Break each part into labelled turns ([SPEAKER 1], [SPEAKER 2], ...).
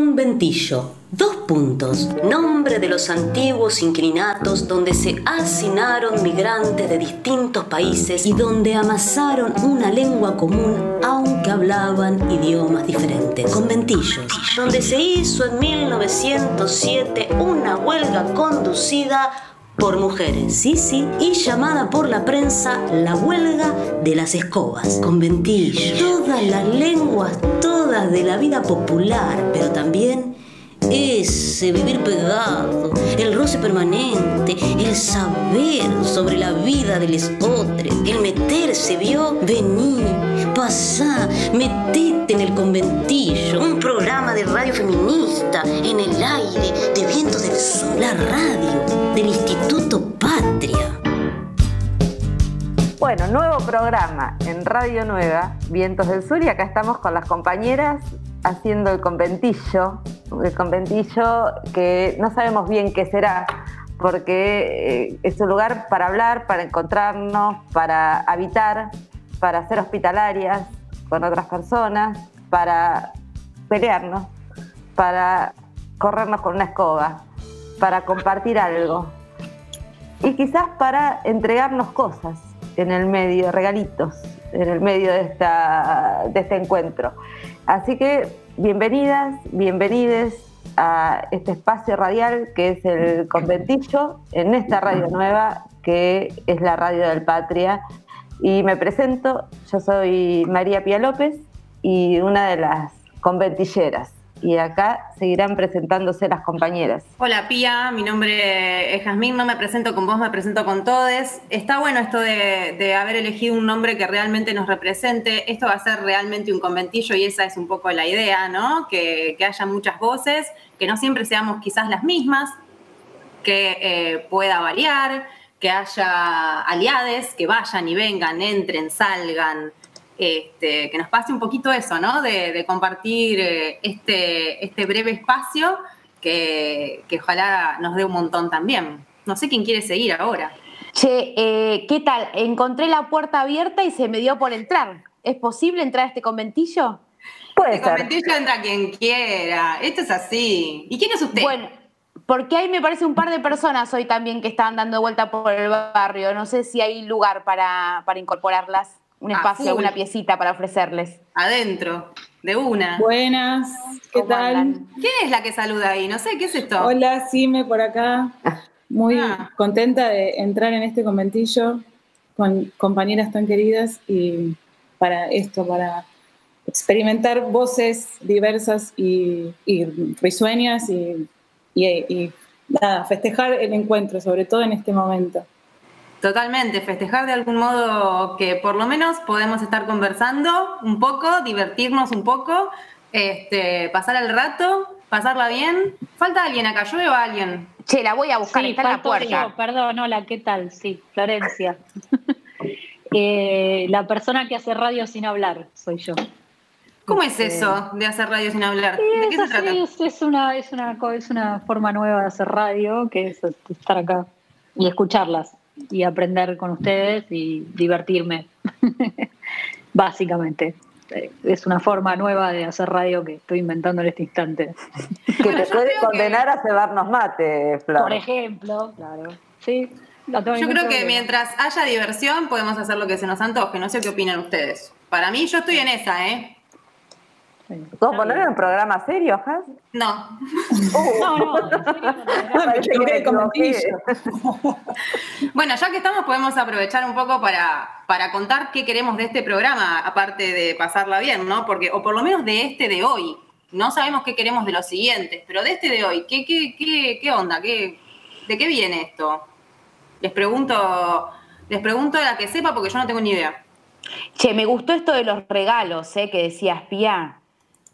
[SPEAKER 1] Conventillo. Dos puntos. Nombre de los antiguos inquilinatos donde se hacinaron migrantes de distintos países y donde amasaron una lengua común aunque hablaban idiomas diferentes. Conventillos. Donde se hizo en 1907 una huelga conducida por mujeres, sí, sí, y llamada por la prensa la huelga de las escobas, conventillo, todas las lenguas, de la vida popular, pero también ese vivir pegado, el roce permanente, el saber sobre la vida de los otros, el meterse, vio, vení, pasá, metete en el conventillo, un programa de radio feminista en el aire, de vientos del sur, la radio del Instituto Patria.
[SPEAKER 2] Bueno, nuevo programa en Radio Nueva, Vientos del Sur, y acá estamos con las compañeras haciendo el conventillo, el conventillo que no sabemos bien qué será, porque eh, es un lugar para hablar, para encontrarnos, para habitar, para ser hospitalarias con otras personas, para pelearnos, para corrernos con una escoba, para compartir algo y quizás para entregarnos cosas en el medio, regalitos, en el medio de, esta, de este encuentro. Así que bienvenidas, bienvenides a este espacio radial que es el conventillo, en esta radio nueva que es la radio del Patria. Y me presento, yo soy María Pía López y una de las conventilleras y acá seguirán presentándose las compañeras.
[SPEAKER 3] Hola Pía, mi nombre es Jazmín, no me presento con vos, me presento con todos. Está bueno esto de, haber elegido un nombre que realmente nos represente. Esto va a ser realmente un conventillo y esa es un poco la idea, ¿no? Que, haya muchas voces, que no siempre seamos quizás las mismas, que eh, pueda variar, que haya aliades, que vayan y vengan, entren, salgan, este, que nos pase un poquito eso, ¿no? De, compartir eh, este, este breve espacio que, ojalá nos dé un montón también. No sé quién quiere seguir ahora.
[SPEAKER 4] Che, eh, ¿qué tal? Encontré la puerta abierta y se me dio por entrar. ¿Es posible entrar a este conventillo?
[SPEAKER 3] Puede este conventillo entra quien quiera. Esto es así. ¿Y quién es usted?
[SPEAKER 4] Bueno, porque ahí me parece un par de personas hoy también que estaban dando vuelta por el barrio. No sé si hay lugar para, para incorporarlas un espacio, una piecita para ofrecerles.
[SPEAKER 3] Adentro, de una.
[SPEAKER 5] Buenas, ¿qué tal?
[SPEAKER 3] ¿Quién es la que saluda ahí? No sé, ¿qué es esto?
[SPEAKER 5] Hola, Sime por acá. Muy ah. contenta de entrar en este conventillo con compañeras tan queridas y para esto, para experimentar voces diversas y, risueñas y, y nada, festejar el encuentro, sobre todo en este momento.
[SPEAKER 3] Totalmente, festejar de algún modo que por lo menos podemos estar conversando un poco, divertirnos un poco, este, pasar el rato, pasarla bien. ¿Falta alguien acá? ¿Yo veo a alguien?
[SPEAKER 4] Che, la voy a buscar, está en la puerta.
[SPEAKER 6] perdón, hola, ¿qué tal? Sí, Florencia. Eh, la persona que hace radio sin hablar soy yo.
[SPEAKER 3] ¿Cómo es este, eso de hacer radio sin hablar? ¿De qué se trata?
[SPEAKER 6] Es, una, es, una, es una forma nueva de hacer radio, que es estar acá y escucharlas y aprender con ustedes y divertirme, básicamente. Eh, es una forma nueva de hacer radio que estoy inventando en este instante.
[SPEAKER 2] Que te puede condenar a cebarnos mate, Flor.
[SPEAKER 6] Por ejemplo, claro. Sí,
[SPEAKER 3] Yo creo que mientras haya diversión podemos hacer lo que se nos antoje. No sé qué opinan ustedes. Para mí, yo estoy en esa, ¿eh?
[SPEAKER 2] ¿Vos poner en un programa serio, Has?
[SPEAKER 3] No. no, no, bueno, ya que estamos, podemos aprovechar un poco para, para contar qué queremos de este programa, aparte de pasarla bien, ¿no? Porque, o por lo menos de este de hoy. No sabemos qué queremos de los siguientes, pero de este de hoy, ¿qué, qué, qué, qué onda? ¿Qué, ¿De qué viene esto? Les pregunto, les pregunto a la que sepa porque yo no tengo ni idea.
[SPEAKER 4] Che, me gustó esto de los regalos, ¿eh? Que decías, Pía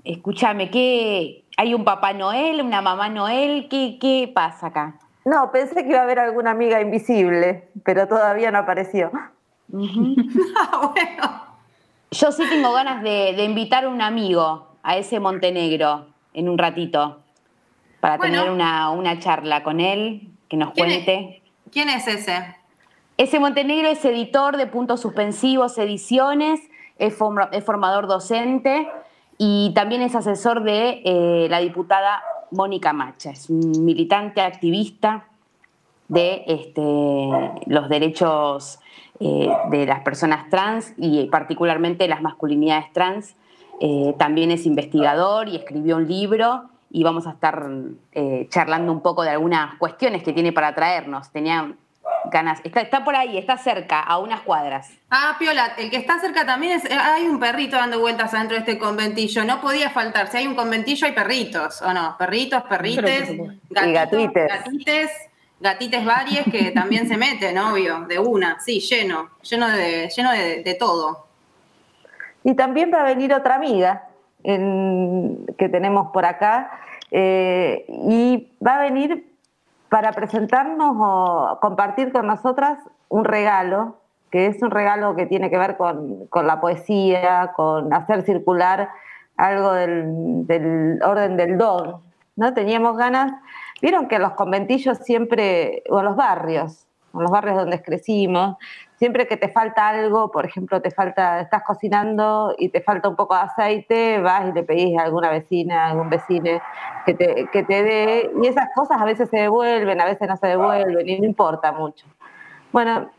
[SPEAKER 4] Escúchame, ¿qué, ¿hay un Papá Noel, una Mamá Noel? ¿Qué, ¿Qué pasa acá?
[SPEAKER 2] No, pensé que iba a haber alguna amiga invisible, pero todavía no apareció.
[SPEAKER 4] Ah, bueno. Yo sí tengo ganas de, invitar a un amigo a ese Montenegro en un ratito, para tener una, charla con él, que nos cuente.
[SPEAKER 3] ¿Quién es ese?
[SPEAKER 4] Ese Montenegro es editor de Puntos Suspensivos Ediciones, es, formador docente y también es asesor de eh, la diputada Mónica Macha, es militante activista de este, los derechos eh, de las personas trans y particularmente las masculinidades trans. Eh, también es investigador y escribió un libro y vamos a estar charlando un poco de algunas cuestiones que tiene para traernos. Ganas. Está, por ahí, está cerca, a unas cuadras.
[SPEAKER 3] Ah, Piola, el que está cerca también es. Eh, hay un perrito dando vueltas adentro de este conventillo. No podía faltar. Si hay un conventillo, hay perritos, ¿o no? Perritos, perrites, gatitos, gatites. Gatites varias que también se meten, obvio, de una, sí, lleno, lleno de, lleno de, todo.
[SPEAKER 2] Y también va a venir otra amiga que tenemos por acá, eh, y va a venir para presentarnos o compartir con nosotras un regalo, que es un regalo que tiene que ver con, la poesía, con hacer circular algo del, orden del don. ¿no? Teníamos ganas, vieron que los conventillos siempre, o los barrios, los barrios donde crecimos, siempre que te falta algo, por ejemplo, te falta, estás cocinando y te falta un poco de aceite, vas y le pedís a alguna vecina, a algún vecino que te, que te dé, y esas cosas a veces se devuelven, a veces no se devuelven, y no importa mucho. Bueno,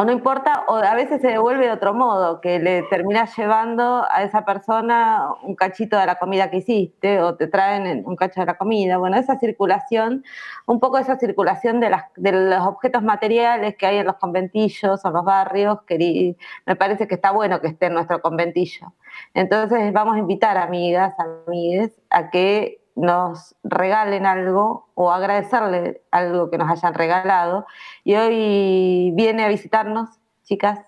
[SPEAKER 2] o no importa, o a veces se devuelve de otro modo, que le terminas llevando a esa persona un cachito de la comida que hiciste, o te traen un cacho de la comida. Bueno, esa circulación, un poco esa circulación de, las, de los objetos materiales que hay en los conventillos o los barrios, que me parece que está bueno que esté en nuestro conventillo. Entonces vamos a invitar amigas, amigues, a que nos regalen algo o agradecerle algo que nos hayan regalado. Y hoy viene a visitarnos, chicas,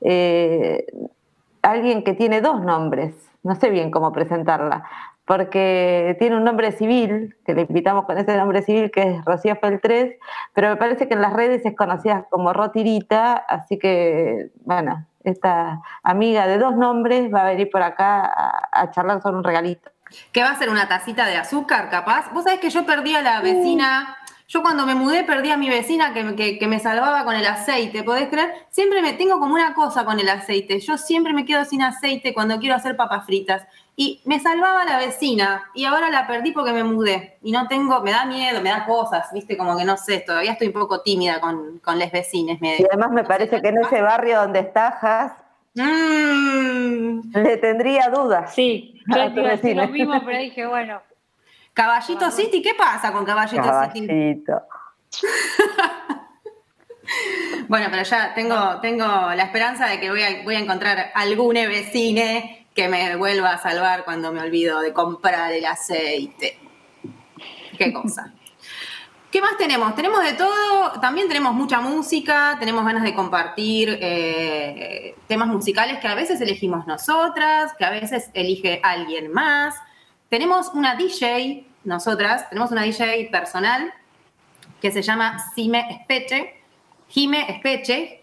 [SPEAKER 2] eh, alguien que tiene dos nombres, no sé bien cómo presentarla, porque tiene un nombre civil, que le invitamos con ese nombre civil, que es Rocío Feltres, pero me parece que en las redes es conocida como Rotirita, así que, bueno, esta amiga de dos nombres va a venir por acá a, a charlar sobre un regalito.
[SPEAKER 3] ¿Qué va a ser una tacita de azúcar, capaz? Vos sabés que yo perdí a la vecina. Yo cuando me mudé perdí a mi vecina que, que, me salvaba con el aceite, ¿podés creer? Siempre me tengo como una cosa con el aceite. Yo siempre me quedo sin aceite cuando quiero hacer papas fritas. Y me salvaba la vecina y ahora la perdí porque me mudé. Y no tengo, me da miedo, me da cosas, viste, como que no sé, todavía estoy un poco tímida con, con les vecines.
[SPEAKER 2] y además me parece que en ese barrio donde estás, Mm. Le tendría dudas.
[SPEAKER 6] Sí, yo te iba a decir lo mismo, pero dije, bueno.
[SPEAKER 3] Caballito City, ¿qué pasa con Caballito, Caballito. City? bueno, pero ya tengo, tengo la esperanza de que voy a, voy a encontrar algún vecine que me vuelva a salvar cuando me olvido de comprar el aceite. Qué cosa. ¿Qué más tenemos? Tenemos de todo, también tenemos mucha música, tenemos ganas de compartir eh, temas musicales que a veces elegimos nosotras, que a veces elige alguien más. Tenemos una DJ, nosotras, tenemos una DJ personal que se llama Sime Espeche, Jime Espeche,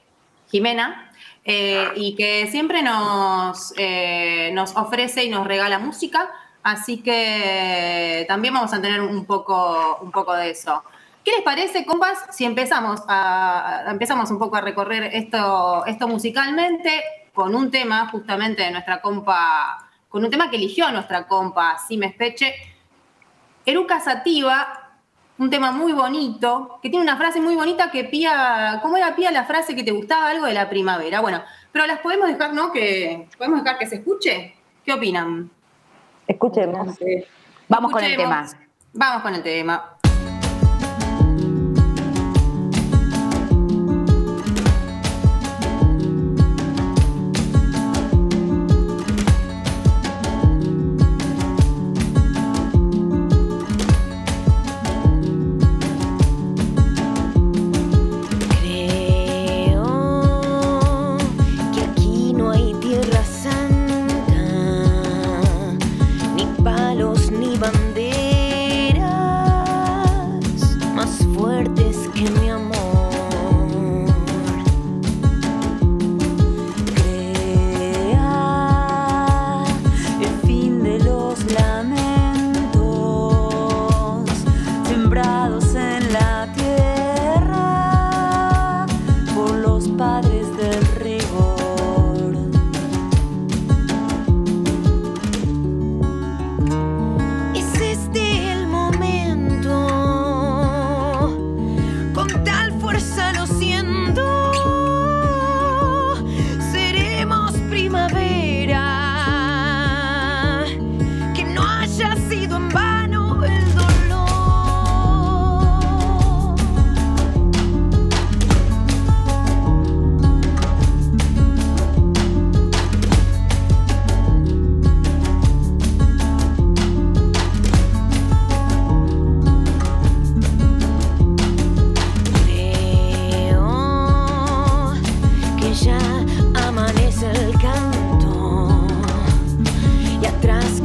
[SPEAKER 3] Jimena, eh, y que siempre nos, eh, nos ofrece y nos regala música, así que también vamos a tener un poco, un poco de eso. ¿Qué les parece, compas, si empezamos, a, empezamos un poco a recorrer esto, esto musicalmente con un tema justamente de nuestra compa, con un tema que eligió nuestra compa me Espeche, Eruca Sativa, un tema muy bonito, que tiene una frase muy bonita que pía, ¿cómo era pía la frase que te gustaba algo de la primavera? Bueno, pero las podemos dejar, ¿no? Que, ¿Podemos dejar que se escuche? ¿Qué opinan?
[SPEAKER 2] Escuchemos.
[SPEAKER 4] Vamos con el tema.
[SPEAKER 3] Vamos con el tema.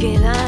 [SPEAKER 1] quedan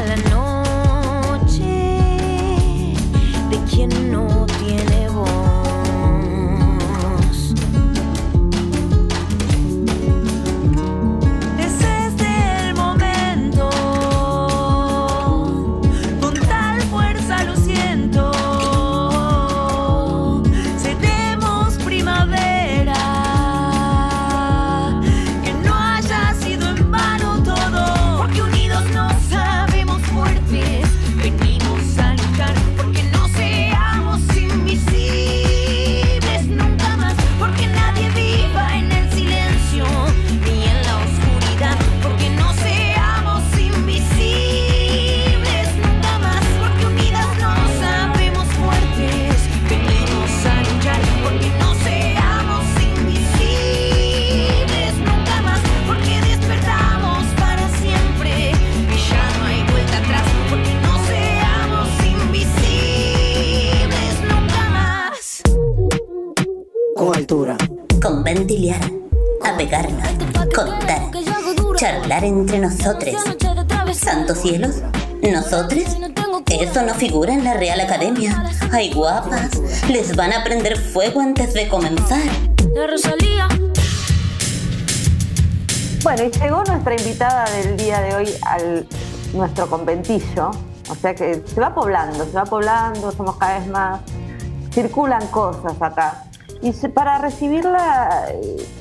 [SPEAKER 1] figura en la Real Academia. Ay, guapas, les van a prender fuego antes de comenzar.
[SPEAKER 2] Bueno, y llegó nuestra invitada del día de hoy al nuestro conventillo. O sea que se va poblando, se va poblando, somos cada vez más. Circulan cosas acá. Y para recibirla,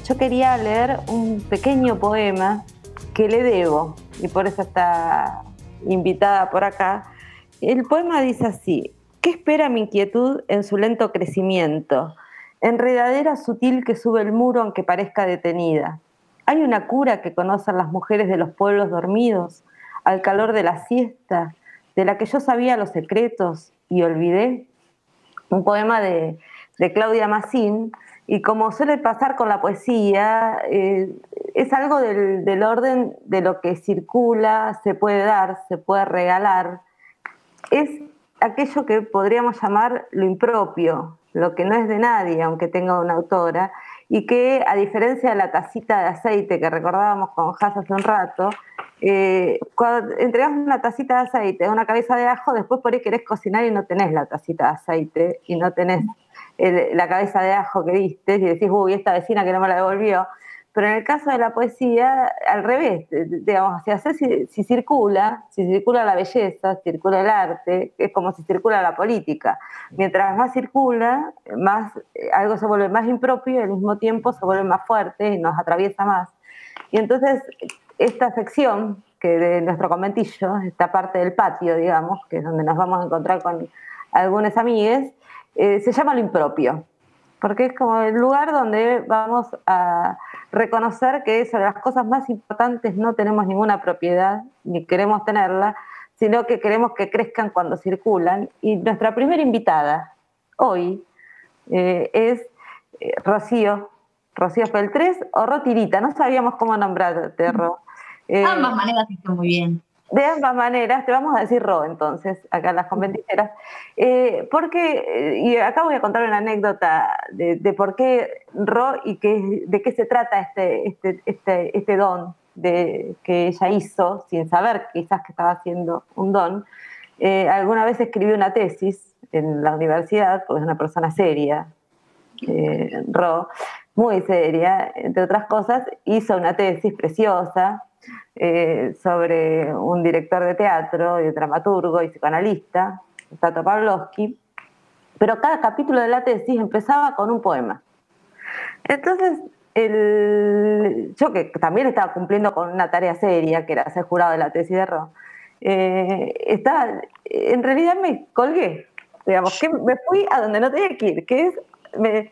[SPEAKER 2] yo quería leer un pequeño poema que le debo, y por eso está invitada por acá. El poema dice así: ¿Qué espera mi inquietud en su lento crecimiento? Enredadera sutil que sube el muro aunque parezca detenida ¿Hay una cura que conocen las mujeres de los pueblos dormidos, al calor de la siesta, de la que yo sabía los secretos y olvidé? Un poema de, Claudia Massín, y como suele pasar con la poesía, eh, es algo del, orden de lo que circula, se puede dar, se puede regalar. Es aquello que podríamos llamar lo impropio, lo que no es de nadie, aunque tenga una autora, y que a diferencia de la tacita de aceite que recordábamos con Haas hace un rato, eh, cuando entregas una tacita de aceite, una cabeza de ajo, después por ahí querés cocinar y no tenés la tacita de aceite y no tenés la cabeza de ajo que diste y decís, uy, esta vecina que no me la devolvió. Pero en el caso de la poesía, al revés, digamos, si, si circula, si circula la belleza, circula el arte, es como si circula la política. Mientras más circula, más eh, algo se vuelve más impropio y al mismo tiempo se vuelve más fuerte y nos atraviesa más. Y entonces, esta sección que de nuestro conventillo, esta parte del patio, digamos, que es donde nos vamos a encontrar con algunas amigues, eh, se llama lo impropio porque es como el lugar donde vamos a reconocer que sobre las cosas más importantes no tenemos ninguna propiedad, ni queremos tenerla, sino que queremos que crezcan cuando circulan. Y nuestra primera invitada hoy eh, es eh, Rocío, Rocío Feltres o Rotirita, no sabíamos cómo nombrarte, Ro.
[SPEAKER 7] Eh, Ambas maneras están muy bien.
[SPEAKER 2] De ambas maneras, te vamos a decir Ro entonces, acá las conventiceras, eh, porque, eh, y acá voy a contar una anécdota de, por qué Ro y qué, de qué se trata este, este, este, este don de, que ella hizo, sin saber quizás que estaba haciendo un don. Eh, alguna vez escribió una tesis en la universidad, porque es una persona seria, Ro, muy seria, entre otras cosas, hizo una tesis preciosa eh, sobre un director de teatro y dramaturgo y psicoanalista, Tato Pavlovsky, pero cada capítulo de la tesis empezaba con un poema. Entonces, yo que también estaba cumpliendo con una tarea seria, que era ser jurado de la tesis de Ro, eh, en realidad me colgué, digamos, que me fui a donde no tenía que ir, que es, me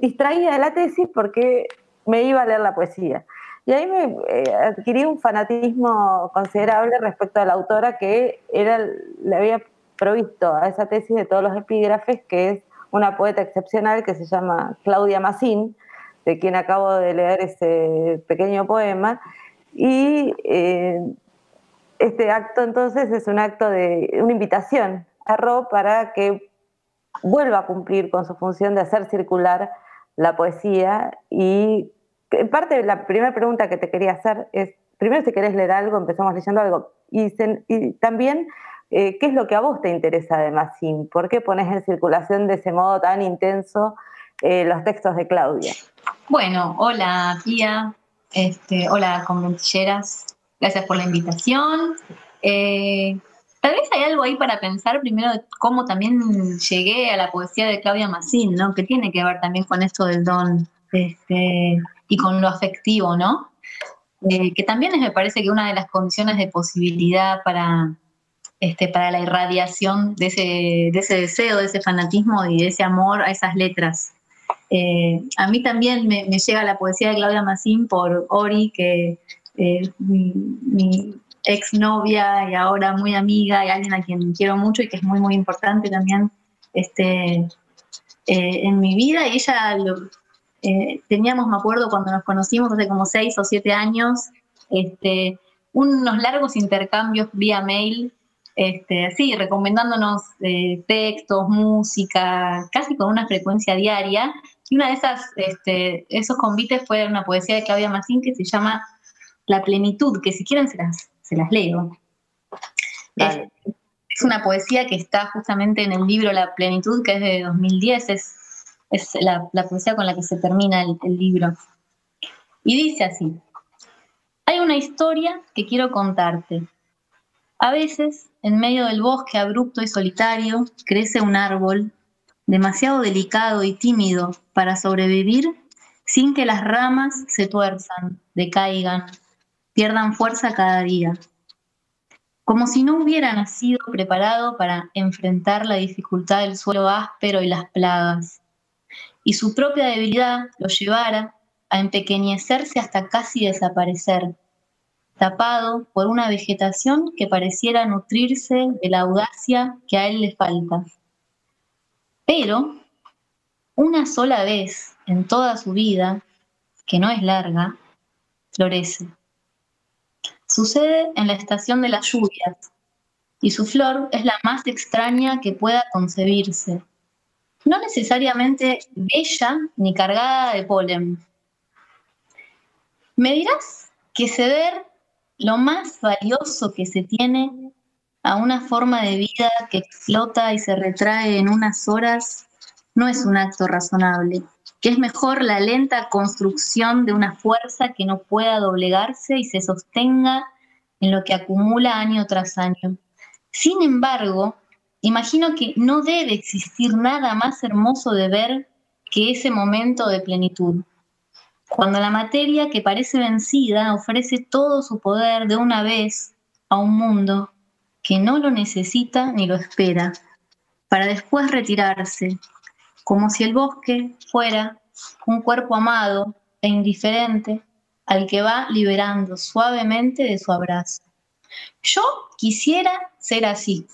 [SPEAKER 2] distraía de la tesis porque me iba a leer la poesía. Y ahí me eh, adquirí un fanatismo considerable respecto a la autora que era, le había provisto a esa tesis de todos los epígrafes, que es una poeta excepcional que se llama Claudia Massín, de quien acabo de leer ese pequeño poema. Y eh, este acto entonces es un acto de una invitación a Ro para que vuelva a cumplir con su función de hacer circular la poesía y en parte la primera pregunta que te quería hacer es, primero si querés leer algo, empezamos leyendo algo, y, también, eh, ¿qué es lo que a vos te interesa de Massim? ¿Por qué pones en circulación de ese modo tan intenso eh, los textos de Claudia?
[SPEAKER 7] Bueno, hola tía, este, hola conventilleras, gracias por la invitación. Eh, tal vez hay algo ahí para pensar primero cómo también llegué a la poesía de Claudia Massim, ¿no? Que tiene que ver también con esto del don. Este, y con lo afectivo, ¿no? Eh, que también me parece que una de las condiciones de posibilidad para, este, para la irradiación de ese, de ese deseo, de ese fanatismo y de ese amor a esas letras. Eh, a mí también me, llega la poesía de Claudia Massín por Ori, que es mi, mi exnovia y ahora muy amiga y alguien a quien quiero mucho y que es muy, muy importante también este, eh, en mi vida. Y ella lo, eh, teníamos, me acuerdo, cuando nos conocimos hace como seis o siete años, este, unos largos intercambios vía mail, este, así, recomendándonos eh, textos, música, casi con una frecuencia diaria, Y una de esas, este, esos convites fue una poesía de Claudia Massín que se llama La plenitud, que si quieren se las, se las leo. Es, una poesía que está justamente en el libro La plenitud, que es de 2010, es, es la, poesía con la que se termina el, el libro. Y dice así, hay una historia que quiero contarte. A veces, en medio del bosque abrupto y solitario, crece un árbol demasiado delicado y tímido para sobrevivir sin que las ramas se tuerzan, decaigan, pierdan fuerza cada día. Como si no hubiera nacido preparado para enfrentar la dificultad del suelo áspero y las plagas, y su propia debilidad lo llevara a empequeñecerse hasta casi desaparecer, tapado por una vegetación que pareciera nutrirse de la audacia que a él le falta. Pero una sola vez en toda su vida, que no es larga, florece. Sucede en la estación de las lluvias y su flor es la más extraña que pueda concebirse. No necesariamente bella ni cargada de polen. Me dirás que ceder lo más valioso que se tiene a una forma de vida que explota y se retrae en unas horas no es un acto razonable, que es mejor la lenta construcción de una fuerza que no pueda doblegarse y se sostenga en lo que acumula año tras año. Sin embargo, imagino que no debe existir nada más hermoso de ver que ese momento de plenitud. Cuando la materia que parece vencida ofrece todo su poder de una vez a un mundo que no lo necesita ni lo espera, para después retirarse, como si el bosque fuera un cuerpo amado e indiferente al que va liberando suavemente de su abrazo. Yo quisiera ser así,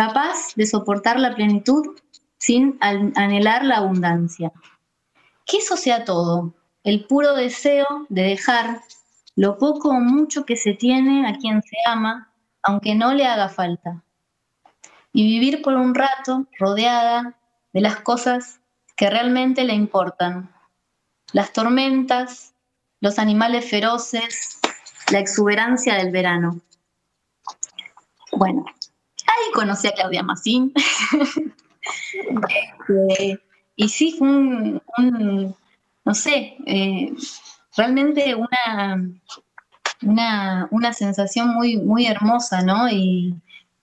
[SPEAKER 7] capaz de soportar la plenitud sin anhelar la abundancia. Que eso sea todo, el puro deseo de dejar lo poco o mucho que se tiene a quien se ama aunque no le haga falta. Y vivir por un rato rodeada de las cosas que realmente le importan. Las tormentas, los animales feroces, la exuberancia del verano. Bueno, ahí conocí a Claudia Massín. Este, y sí, fue un, no sé, eh, realmente una, una, una sensación muy, muy hermosa, ¿no? Y,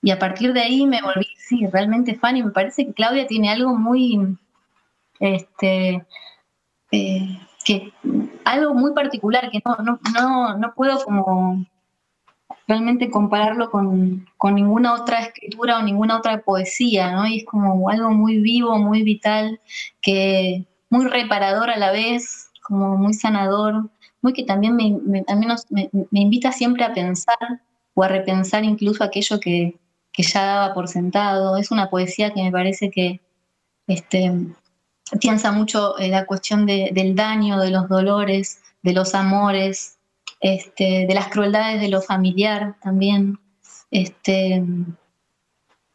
[SPEAKER 7] a partir de ahí me volví, sí, realmente fan y me parece que Claudia tiene algo muy, este, eh, que, algo muy particular que no, no, no, puedo como realmente compararlo con, con, ninguna otra escritura o ninguna otra poesía, ¿no? Y es como algo muy vivo, muy vital, que muy reparador a la vez, como muy sanador muy que también me, me, me, invita siempre a pensar o a repensar incluso aquello que, ya daba por sentado. Es una poesía que me parece que este, piensa mucho en la cuestión del daño, de los dolores, de los amores, este, de las crueldades de lo familiar también. Este,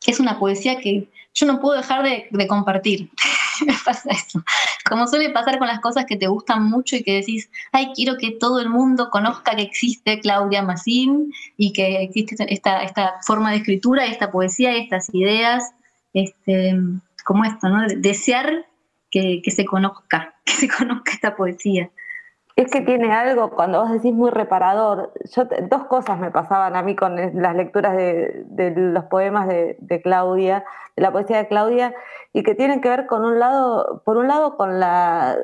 [SPEAKER 7] es una poesía que yo no puedo dejar de, compartir. me pasa eso. Como suele pasar con las cosas que te gustan mucho y que decís, ay, quiero que todo el mundo conozca que existe Claudia Massín y que existe esta, esta forma de escritura, esta poesía estas ideas, este, como esto, ¿no? Desear que, que se conozca, que se conozca esta poesía.
[SPEAKER 2] Es que tiene algo, cuando vos decís muy reparador, yo, dos cosas me pasaban a mí con las lecturas de, los poemas de, Claudia, de la poesía de Claudia, y que tienen que ver con un lado, por un lado con la,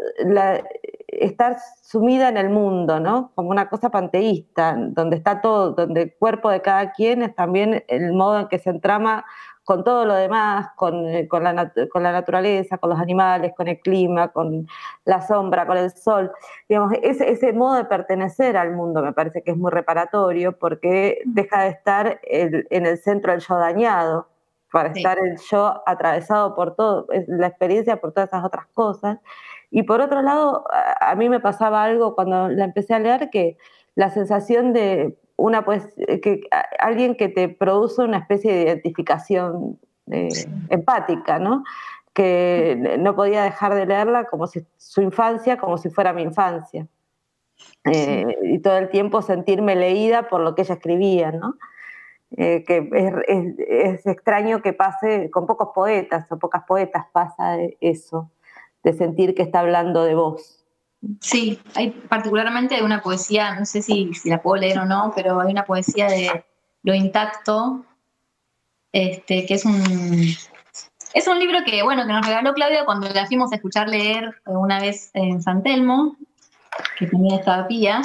[SPEAKER 2] estar sumida en el mundo, ¿no? Como una cosa panteísta, donde está todo, donde el cuerpo de cada quien es también el modo en que se entrama con todo lo demás, con, eh, con, la, naturaleza, con los animales, con el clima, con la sombra, con el sol. Digamos, ese, ese modo de pertenecer al mundo me parece que es muy reparatorio porque deja de estar en el centro del yo dañado, para estar el yo atravesado por todo, la experiencia por todas esas otras cosas. Y por otro lado, a mí me pasaba algo cuando la empecé a leer que la sensación de una pues eh, que alguien que te produce una especie de identificación eh, empática, ¿no? que no podía dejar de leerla como si su infancia, como si fuera mi infancia. Eh, y todo el tiempo sentirme leída por lo que ella escribía, ¿no? Eh, que es, extraño que pase con pocos poetas o pocas poetas pasa eso, de sentir que está hablando de vos.
[SPEAKER 7] Sí, hay particularmente hay una poesía, no sé si, si la puedo leer o no, pero hay una poesía de Lo Intacto, este, que es un, es un libro que, bueno, que nos regaló Claudia cuando la fuimos a escuchar leer una vez en San Telmo, que también estaba Pía,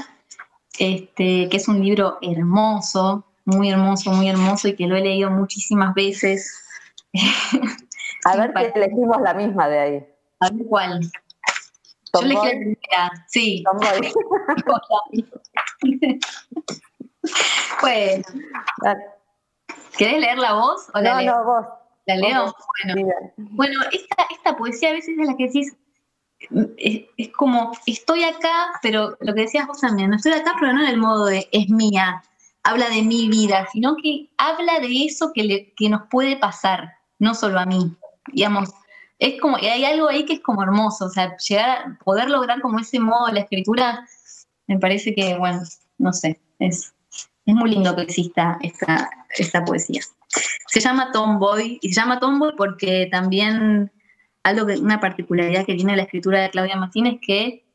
[SPEAKER 7] este, que es un libro hermoso, muy hermoso, muy hermoso y que lo he leído muchísimas veces.
[SPEAKER 2] a ver si elegimos la misma de ahí.
[SPEAKER 7] A ver cuál. Yo elegí sí. bueno. ¿Querés leer la voz o la
[SPEAKER 2] no, No, vos.
[SPEAKER 7] ¿La leo? Bueno, bueno esta, esta poesía a veces es la que decís, es, como, estoy acá, pero lo que decías vos también, no estoy acá, pero no en el modo de es mía, habla de mi vida, sino que habla de eso que, le, que nos puede pasar, no solo a mí. Digamos, es como, hay algo ahí que es como hermoso, o sea, llegar a poder lograr como ese modo de la escritura, me parece que, bueno, no sé, es, es muy lindo que exista esta, esta poesía. Se llama Tomboy, y se llama Tomboy porque también algo que, una particularidad que tiene la escritura de Claudia Martínez es que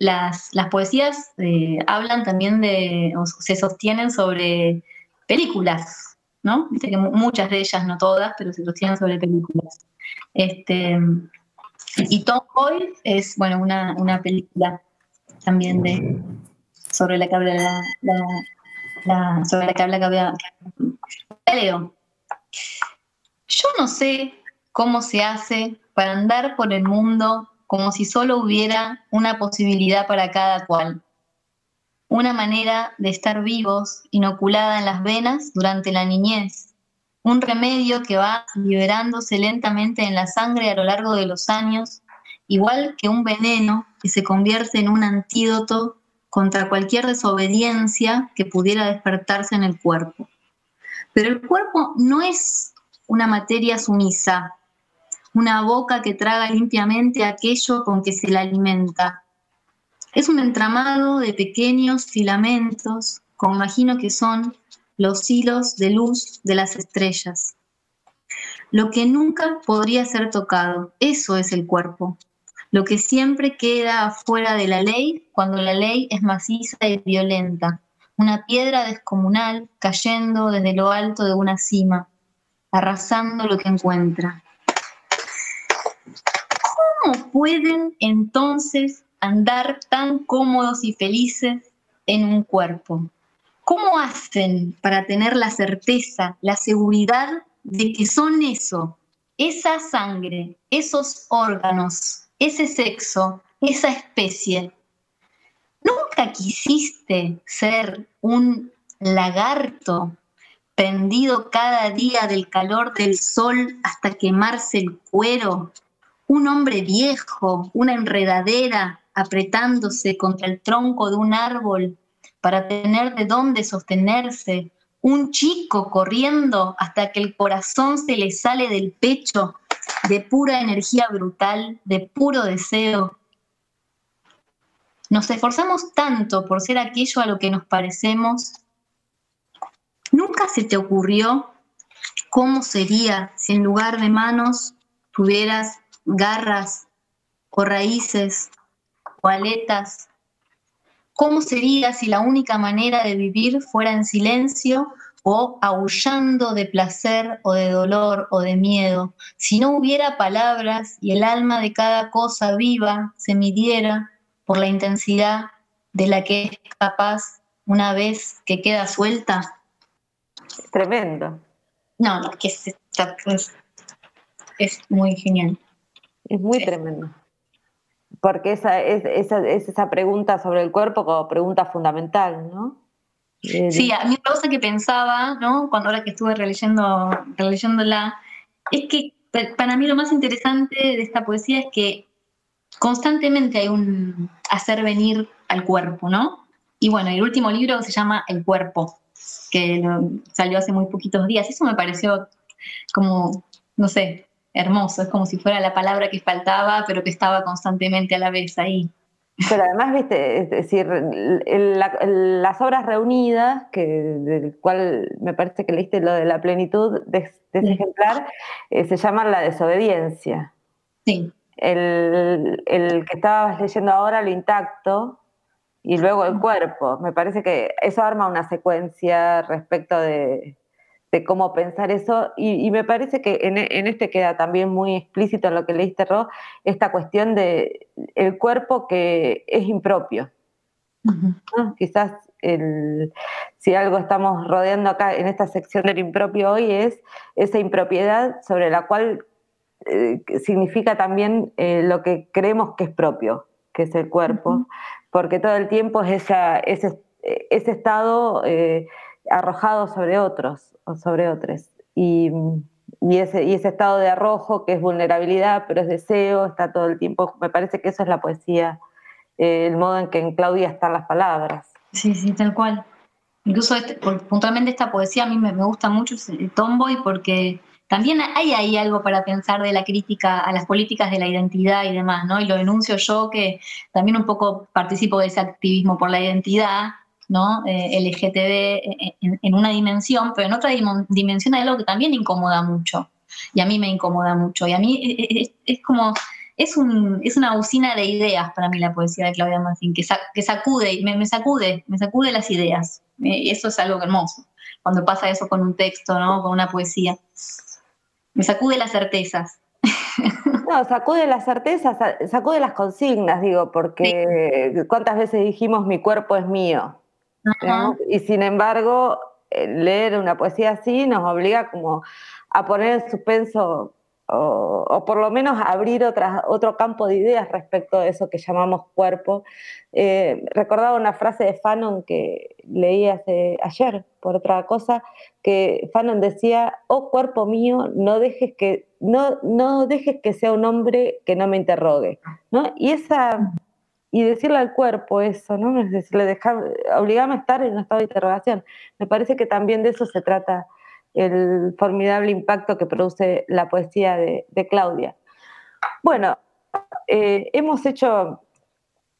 [SPEAKER 7] las, las poesías eh, hablan también de, o se sostienen sobre películas, ¿no? Dice que muchas de ellas, no todas, pero se sostienen sobre películas. Este, y Tomboy es, bueno, una, una película también de, sobre la que habla la, sobre la que habla Claudia. Leo. Yo no sé cómo se hace para andar por el mundo como si solo hubiera una posibilidad para cada cual. Una manera de estar vivos, inoculada en las venas durante la niñez. Un remedio que va liberándose lentamente en la sangre a lo largo de los años, igual que un veneno que se convierte en un antídoto contra cualquier desobediencia que pudiera despertarse en el cuerpo. Pero el cuerpo no es una materia sumisa, una boca que traga limpiamente aquello con que se la alimenta. Es un entramado de pequeños filamentos, como imagino que son los hilos de luz de las estrellas. Lo que nunca podría ser tocado, eso es el cuerpo. Lo que siempre queda afuera de la ley cuando la ley es maciza y violenta. Una piedra descomunal cayendo desde lo alto de una cima arrasando lo que encuentra. ¿Cómo pueden entonces andar tan cómodos y felices en un cuerpo? ¿Cómo hacen para tener la certeza, la seguridad de que son eso, esa sangre, esos órganos, ese sexo, esa especie? ¿Nunca quisiste ser un lagarto pendido cada día del calor del sol hasta quemarse el cuero, un hombre viejo, una enredadera apretándose contra el tronco de un árbol para tener de dónde sostenerse, un chico corriendo hasta que el corazón se le sale del pecho de pura energía brutal, de puro deseo. Nos esforzamos tanto por ser aquello a lo que nos parecemos ¿Nunca se te ocurrió cómo sería si en lugar de manos tuvieras garras o raíces o aletas? ¿Cómo sería si la única manera de vivir fuera en silencio o aullando de placer o de dolor o de miedo? Si no hubiera palabras y el alma de cada cosa viva se midiera por la intensidad de la que es capaz una vez que queda suelta
[SPEAKER 2] tremendo.
[SPEAKER 7] No, no, que es, es, muy genial.
[SPEAKER 2] Es muy tremendo. Porque esa es, esa es esa pregunta sobre el cuerpo como pregunta fundamental, ¿no?
[SPEAKER 7] Eh, sí, a mí la cosa que pensaba, ¿no? Cuando ahora que estuve releyendo, releyéndola, es que para mí lo más interesante de esta poesía es que constantemente hay un hacer venir al cuerpo, ¿no? Y bueno, el último libro se llama El cuerpo, que salió hace muy poquitos días. Eso me pareció como, no sé, hermoso, es como si fuera la palabra que faltaba, pero que estaba constantemente a la vez ahí.
[SPEAKER 2] Pero además, viste, es decir, las obras reunidas, que, del cual me parece que leíste lo de la plenitud de, ese ejemplar, eh, se llama La desobediencia.
[SPEAKER 7] Sí.
[SPEAKER 2] El, el, que estabas leyendo ahora, el intacto, y luego el cuerpo. Me parece que eso arma una secuencia respecto de, cómo pensar eso. Y, me parece que en, este queda también muy explícito en lo que leíste, Ro, esta cuestión de el cuerpo que es impropio. Quizás si algo estamos rodeando acá en esta sección del impropio hoy es esa impropiedad sobre la cual eh, significa también eh, lo que creemos que es propio, que es el cuerpo, porque todo el tiempo es esa, ese, ese estado eh, arrojado sobre otros o sobre otros. Y, y, ese, y ese estado de arrojo que es vulnerabilidad, pero es deseo, está todo el tiempo. Me parece que eso es la poesía, eh, el modo en que en Claudia están las palabras.
[SPEAKER 7] Sí, sí, tal cual. Incluso este, puntualmente esta poesía a mí me, me gusta mucho, Tomboy, porque también hay ahí algo para pensar de la crítica a las políticas de la identidad y demás, ¿no? Y lo denuncio yo que también un poco participo de ese activismo por la identidad, ¿no? Eh, LGTB eh, en, una dimensión, pero en otra dimensión hay algo que también incomoda mucho. Y a mí me incomoda mucho. Y a mí eh, es, como, es, un, es una usina de ideas para mí la poesía de Claudia Mazzín, que, que sacude, me, me, sacude, me sacude las ideas. Y eso es algo hermoso, cuando pasa eso con un texto, ¿no? Con una poesía. Me sacude las certezas.
[SPEAKER 2] No, sacude las certezas, sacude las consignas, digo, porque cuántas veces dijimos mi cuerpo es mío. Y sin embargo, eh, leer una poesía así nos obliga como a poner en suspenso o, por lo menos abrir otro campo de ideas respecto de eso que llamamos cuerpo. Eh, recordaba una frase de Fanon que leí hace, ayer por otra cosa, que Fanon decía, oh cuerpo mío, no dejes que, no, no dejes que sea un hombre que no me interrogue. ¿no? Y, esa, y decirle al cuerpo eso, ¿no? es decirle, dejar, obligarme a estar en un estado de interrogación. Me parece que también de eso se trata el formidable impacto que produce la poesía de, Claudia. Bueno, eh, hemos hecho,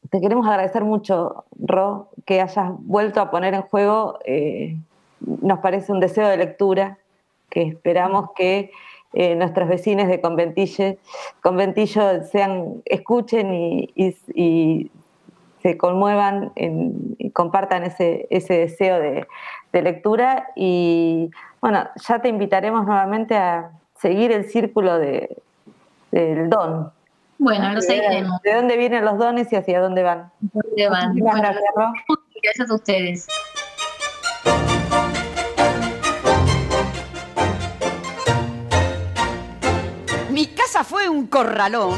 [SPEAKER 2] te queremos agradecer mucho, Ro, que hayas vuelto a poner en juego, eh, nos parece un deseo de lectura, que esperamos que eh, nuestros vecinos de Conventillo sean, escuchen y, se conmuevan y compartan ese, deseo de, de lectura y bueno, ya te invitaremos nuevamente a seguir el círculo de, del don.
[SPEAKER 7] Bueno, lo seguiremos.
[SPEAKER 2] ¿De dónde vienen los dones y hacia dónde van?
[SPEAKER 7] ¿Dónde van? gracias a ustedes.
[SPEAKER 8] Casa fue un corralón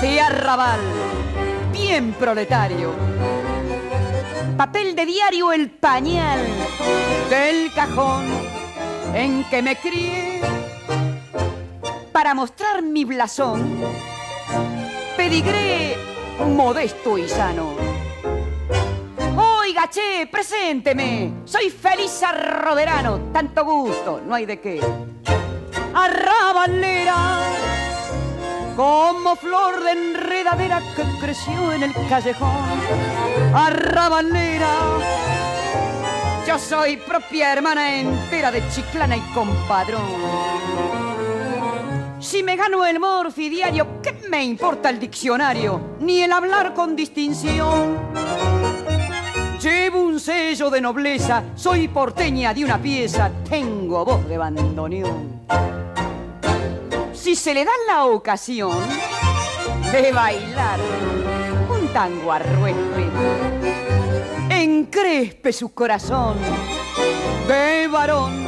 [SPEAKER 8] de arrabal, bien proletario papel de diario el pañal del cajón en que me crié. Para mostrar mi blasón, pedigré modesto y sano. Oiga, che, presénteme, soy feliz arroderano, tanto gusto, no hay de qué. Arrabalera como flor de enredadera que creció en el callejón. Arrabalera, yo soy propia hermana entera de Chiclana y compadrón. Si me gano el morfi diario, ¿qué me importa el diccionario? Ni el hablar con distinción. Llevo un sello de nobleza, soy porteña de una pieza, tengo voz de bandoneón. Si se le da la ocasión de bailar un tango a encrespe su corazón de varón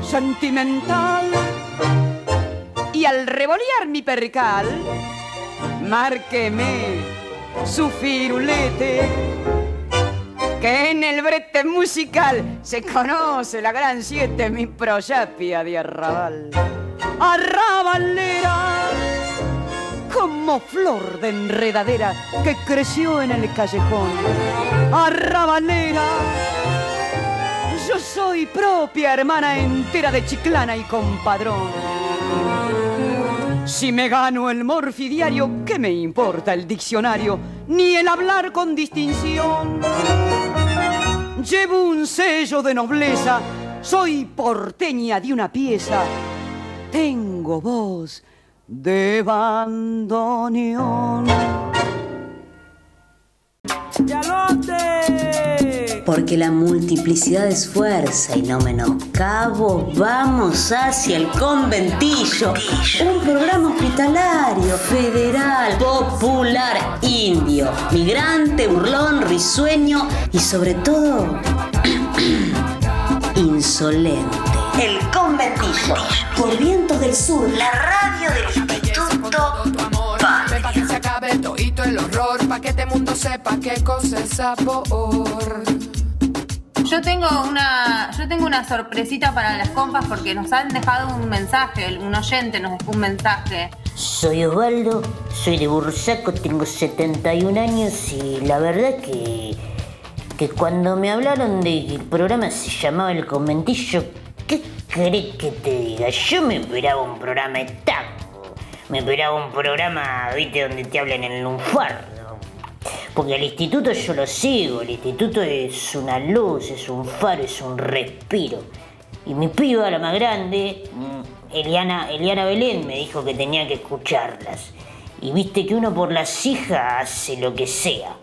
[SPEAKER 8] sentimental y al revolear mi percal, márqueme su firulete que en el brete musical se conoce la gran siete, mi proyapia de arrabal arrabalera, como flor de enredadera que creció en el callejón. Arrabalera, yo soy propia hermana entera de Chiclana y compadrón. Si me gano el morfidiario, ¿qué me importa el diccionario? Ni el hablar con distinción. Llevo un sello de nobleza, soy porteña de una pieza. Tengo voz de bandoneón.
[SPEAKER 1] Porque la multiplicidad es fuerza y no menoscabo, vamos hacia el conventillo. Un programa hospitalario, federal, popular, indio, migrante, burlón, risueño y sobre todo insolente. El conventillo. Por vientos del sur, la radio del Instituto
[SPEAKER 9] para que se acabe todito el horror, pa' que este mundo sepa qué cosa es sabor.
[SPEAKER 3] Yo tengo una, yo tengo una sorpresita para las compas porque nos han dejado un mensaje, un oyente nos dejó un mensaje.
[SPEAKER 10] Soy Osvaldo, soy de Bursaco, tengo 71 años y la verdad que, que cuando me hablaron de que el programa se llamaba El Conventillo, ¿qué querés que te diga? Yo me esperaba un programa de me esperaba un programa, viste, donde te hablen en lunfardo. Porque el instituto yo lo sigo, el instituto es una luz, es un faro, es un respiro. Y mi piba, la más grande, mm, Eliana, Eliana Belén, me dijo que tenía que escucharlas. Y viste que uno por las hijas hace lo que sea.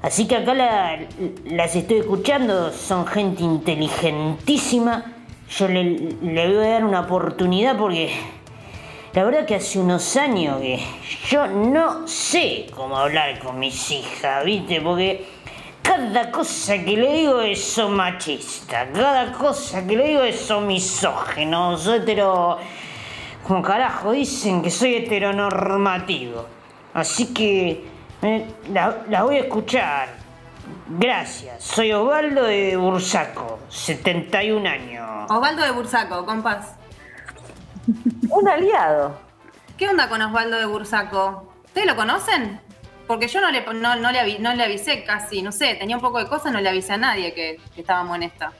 [SPEAKER 10] Así que acá las estoy escuchando, son gente inteligentísima. Yo le, le voy a dar una oportunidad porque la verdad que hace unos años que yo no sé cómo hablar con mis hijas, ¿viste? Porque cada cosa que le digo es son machista, cada cosa que le digo es son misógeno, soy hetero... Como carajo dicen que soy heteronormativo. Así que eh, la, la voy a escuchar. Gracias. Soy Osvaldo de Bursaco, 71 años.
[SPEAKER 3] Osvaldo de Bursaco, compás.
[SPEAKER 2] Un aliado.
[SPEAKER 3] ¿Qué onda con Osvaldo de Bursaco? ¿Ustedes lo conocen? Porque yo no le, no, le, no le avisé casi, no sé, tenía un poco de cosas, no le avisé a nadie que, estábamos en esta.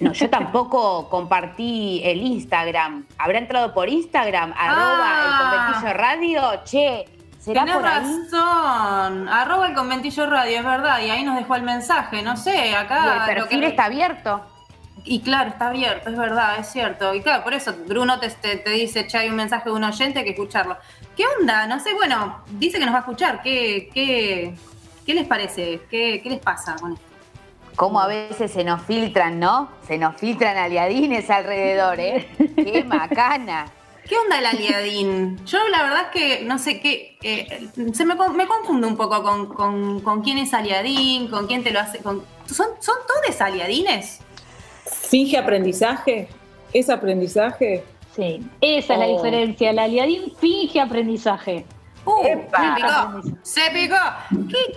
[SPEAKER 4] No, yo tampoco compartí el Instagram. ¿Habrá entrado por Instagram? Arroba el ah. conventillo radio. Che, ¿será por ahí?
[SPEAKER 3] razón. Arroba el conventillo radio, es verdad. Y ahí nos dejó el mensaje. No sé, acá.
[SPEAKER 4] el perfil está abierto.
[SPEAKER 3] Y claro, está abierto, es verdad, es cierto. Y claro, por eso Bruno te, te, dice, che, hay un mensaje de un oyente, hay que escucharlo. ¿Qué onda? No sé, bueno, dice que nos va a escuchar. ¿Qué, qué, qué les parece? ¿Qué, ¿Qué les pasa con esto?
[SPEAKER 4] Cómo a veces se nos filtran, ¿no? Se nos filtran aliadines alrededor, ¿eh? ¡Qué macana!
[SPEAKER 3] ¿Qué onda el aliadín? Yo la verdad es que no sé qué. Eh, se me, me, confundo un poco con, con, con, quién es aliadín, con quién te lo hace. Con, ¿Son, ¿Son todos aliadines?
[SPEAKER 5] ¿Finge aprendizaje? ¿Es aprendizaje?
[SPEAKER 6] Sí, esa es la oh. diferencia. El aliadín finge aprendizaje.
[SPEAKER 3] Uh, se picó. Se picó.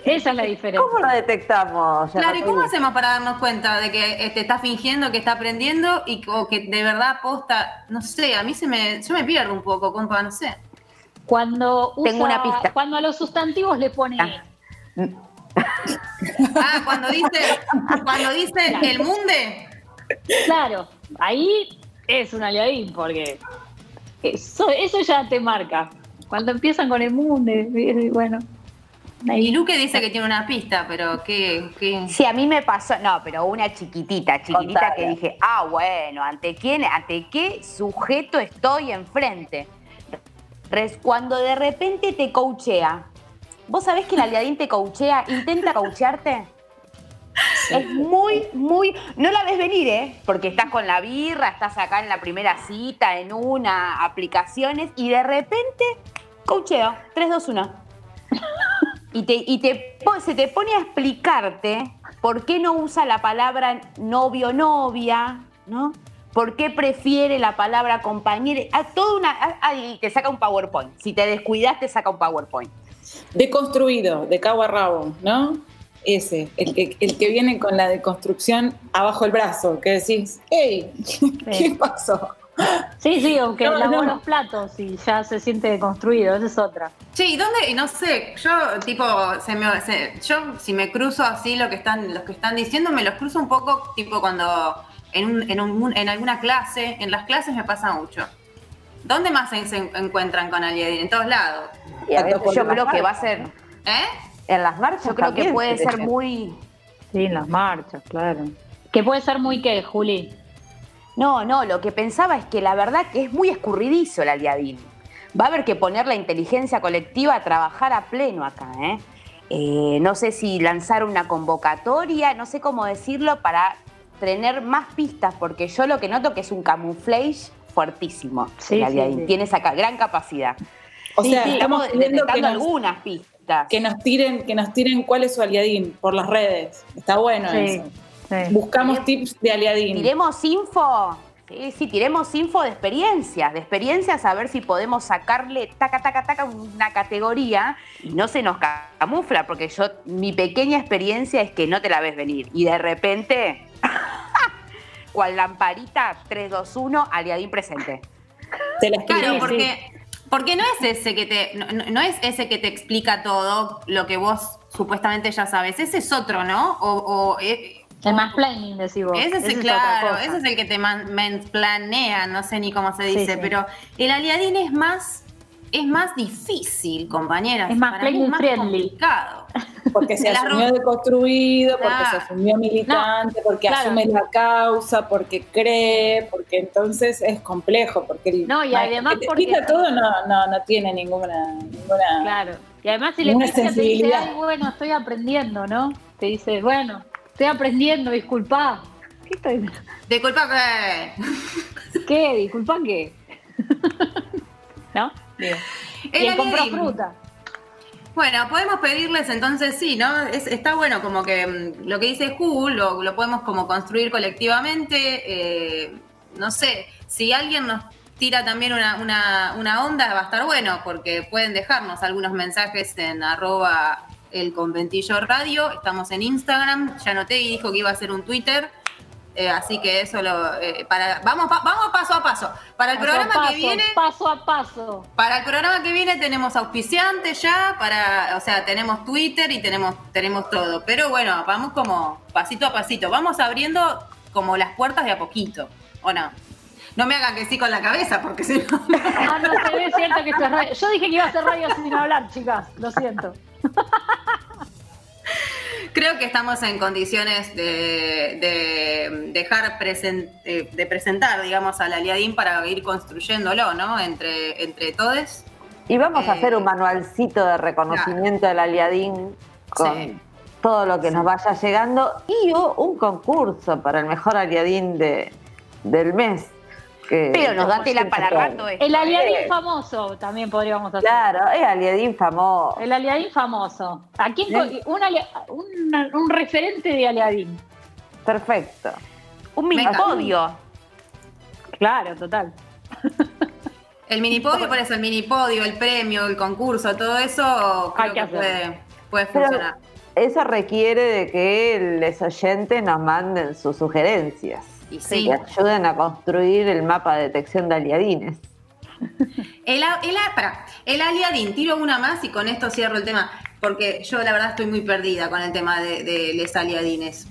[SPEAKER 6] Esa es la diferencia.
[SPEAKER 2] ¿Cómo lo detectamos?
[SPEAKER 3] Claro, ¿y cómo hacemos para darnos cuenta de que te este, está fingiendo, que está aprendiendo y o que de verdad posta? No sé, a mí se me, yo me pierdo un poco, compa, no sé.
[SPEAKER 6] Cuando Tengo una pista. Cuando a los sustantivos le pone. Ah,
[SPEAKER 3] ah cuando dice, cuando dice el munde.
[SPEAKER 6] Claro, ahí es un aliadín, porque eso, eso ya te marca. Cuando empiezan con el mundo, bueno.
[SPEAKER 3] Y Luque dice que tiene una pista, pero ¿qué, qué?
[SPEAKER 4] Sí, a mí me pasó, no, pero una chiquitita, chiquitita que dije, ah, bueno, ¿ante quién, ante qué sujeto estoy enfrente? Cuando de repente te coachea, ¿vos sabés que el aliadín te coachea? ¿Intenta coachearte? Es muy, muy. No la ves venir, ¿eh? Porque estás con la birra, estás acá en la primera cita, en una, aplicaciones, y de repente, cocheo, 3, 2, 1. Y, te, y te, se te pone a explicarte por qué no usa la palabra novio-novia, ¿no? ¿Por qué prefiere la palabra compañero? A toda una. y te saca un PowerPoint. Si te descuidas, te saca un PowerPoint.
[SPEAKER 5] Deconstruido, de cabo a rabo, ¿no? Ese, el que, el que viene con la deconstrucción abajo el brazo, que decís, hey, ¿qué pasó?
[SPEAKER 6] Sí, sí, aunque no, lavó los platos y ya se siente deconstruido, esa es otra.
[SPEAKER 3] Sí, ¿y dónde? Y no sé, yo tipo, se me, yo si me cruzo así lo que están, los que están diciendo, me los cruzo un poco tipo cuando en, en, un, en alguna clase, en las clases me pasa mucho. ¿Dónde más se, encuentran con Aliadín? En todos lados.
[SPEAKER 2] yo creo que va a ser.
[SPEAKER 3] ¿Eh?
[SPEAKER 2] En las marchas.
[SPEAKER 4] Yo creo que puede ser muy.
[SPEAKER 6] Sí, en las marchas, claro. Que puede ser muy qué, Juli.
[SPEAKER 4] No, no, lo que pensaba es que la verdad que es muy escurridizo el aliadín. Va a haber que poner la inteligencia colectiva a trabajar a pleno acá, ¿eh? Eh, no sé si lanzar una convocatoria, no sé cómo decirlo, para tener más pistas, porque yo lo que noto que es un camuflage fuertísimo.
[SPEAKER 6] Sí,
[SPEAKER 4] el Tiene esa gran capacidad.
[SPEAKER 5] O sea, estamos
[SPEAKER 4] detectando
[SPEAKER 5] que nos,
[SPEAKER 4] algunas pistas.
[SPEAKER 5] Que nos tiren, que nos tiren cuál es su aliadín por las redes. Está bueno eso. Buscamos tips de aliadín.
[SPEAKER 4] Tiremos info. Sí, sí, tiremos info de experiencias, de experiencias a ver si podemos sacarle taca, taca, taca una categoría y no se nos camufla, porque yo, mi pequeña experiencia es que no te la ves venir y de repente, cual lamparita 3, 2, 1, aliadín presente.
[SPEAKER 5] Te la
[SPEAKER 3] Claro, porque, porque no es ese que te, no, no es ese que te explica todo lo que vos supuestamente ya sabes, ese es otro, ¿no? O, o eh,
[SPEAKER 6] El más planning, decís vos.
[SPEAKER 3] Ese es, claro,
[SPEAKER 6] cosa.
[SPEAKER 3] ese es el que te man- planea, no sé ni cómo se
[SPEAKER 6] Sí,
[SPEAKER 3] dice,
[SPEAKER 6] sí.
[SPEAKER 3] pero el aliadín es más, es más difícil, compañeras.
[SPEAKER 6] Es más
[SPEAKER 3] Para mí
[SPEAKER 6] planning
[SPEAKER 3] es más
[SPEAKER 6] friendly.
[SPEAKER 3] complicado.
[SPEAKER 5] Porque se asumió deconstruido, porque
[SPEAKER 3] Claro.
[SPEAKER 5] se asumió militante, porque
[SPEAKER 6] claro.
[SPEAKER 5] asume la causa, porque cree, porque entonces es complejo, porque el
[SPEAKER 6] No, y además
[SPEAKER 5] que te
[SPEAKER 6] porque-
[SPEAKER 5] explica todo no, no, no tiene ninguna, ninguna
[SPEAKER 6] Claro. Y además si le te dice, ay, bueno, estoy aprendiendo, ¿no? Te dice, bueno, estoy aprendiendo, disculpa. ¿Qué estoy?
[SPEAKER 3] Disculpa que...
[SPEAKER 6] ¿Qué? ¿Disculpa qué? ¿No? Digo.
[SPEAKER 3] El
[SPEAKER 6] Y fruta.
[SPEAKER 3] Bueno, podemos pedirles entonces, sí, ¿no? Es- está bueno como que mm, lo que dice Ju, lo, lo podemos como construir colectivamente. eh, no sé, si alguien nos tira también una, una, una onda, va a estar bueno, porque pueden dejarnos algunos mensajes en arroba el conventillo radio. Estamos en Instagram. Ya noté y dijo que iba a hacer un Twitter. Eh, así que eso lo. eh, para, vamos, pa- vamos paso a paso. Para el
[SPEAKER 6] Paso
[SPEAKER 3] programa
[SPEAKER 6] paso,
[SPEAKER 3] que viene.
[SPEAKER 6] Paso a paso.
[SPEAKER 3] Para el programa que viene tenemos auspiciantes ya, para, o sea, tenemos Twitter y tenemos, tenemos todo. Pero bueno, vamos como pasito a pasito. Vamos abriendo como las puertas de a poquito, ¿o no? No me hagan que sí con la cabeza, porque si no...
[SPEAKER 6] Ah, no se ve, cierto que esto es radio. Yo dije que iba a hacer radio sin hablar, chicas. Lo siento.
[SPEAKER 3] Creo que estamos en condiciones de, de dejar presen- eh, de presentar, digamos, al aliadín para ir construyéndolo, ¿no? Entre, entre todos.
[SPEAKER 2] Y vamos a
[SPEAKER 3] Eh,
[SPEAKER 2] hacer un manualcito de reconocimiento del aliadín con
[SPEAKER 3] Sí.
[SPEAKER 2] todo lo que nos vaya llegando y un concurso para el mejor aliadín de, del mes. Que-
[SPEAKER 4] Pero nos da tela para rato esto.
[SPEAKER 6] El aliadín
[SPEAKER 2] Eh.
[SPEAKER 6] famoso también podríamos hacer.
[SPEAKER 2] Claro, es aliadín famoso.
[SPEAKER 6] El aliadín famoso. ¿A quién un, alia- un- un referente de aliadín.
[SPEAKER 2] Perfecto.
[SPEAKER 4] Un mini
[SPEAKER 3] Venga.
[SPEAKER 4] podio.
[SPEAKER 6] Claro, total.
[SPEAKER 3] El mini podio, por eso, el mini podio, el premio, el concurso, todo eso creo
[SPEAKER 6] Hay que
[SPEAKER 3] que puede, puede
[SPEAKER 2] Pero
[SPEAKER 3] funcionar.
[SPEAKER 2] eso requiere de que los oyentes nos manden sus sugerencias
[SPEAKER 3] Y sí.
[SPEAKER 2] y ayuden a construir el mapa de detección de aliadines.
[SPEAKER 3] El, el, a- pará, el aliadín, tiro una más y con esto cierro el tema, porque yo la verdad estoy muy perdida con el tema de, de los aliadines.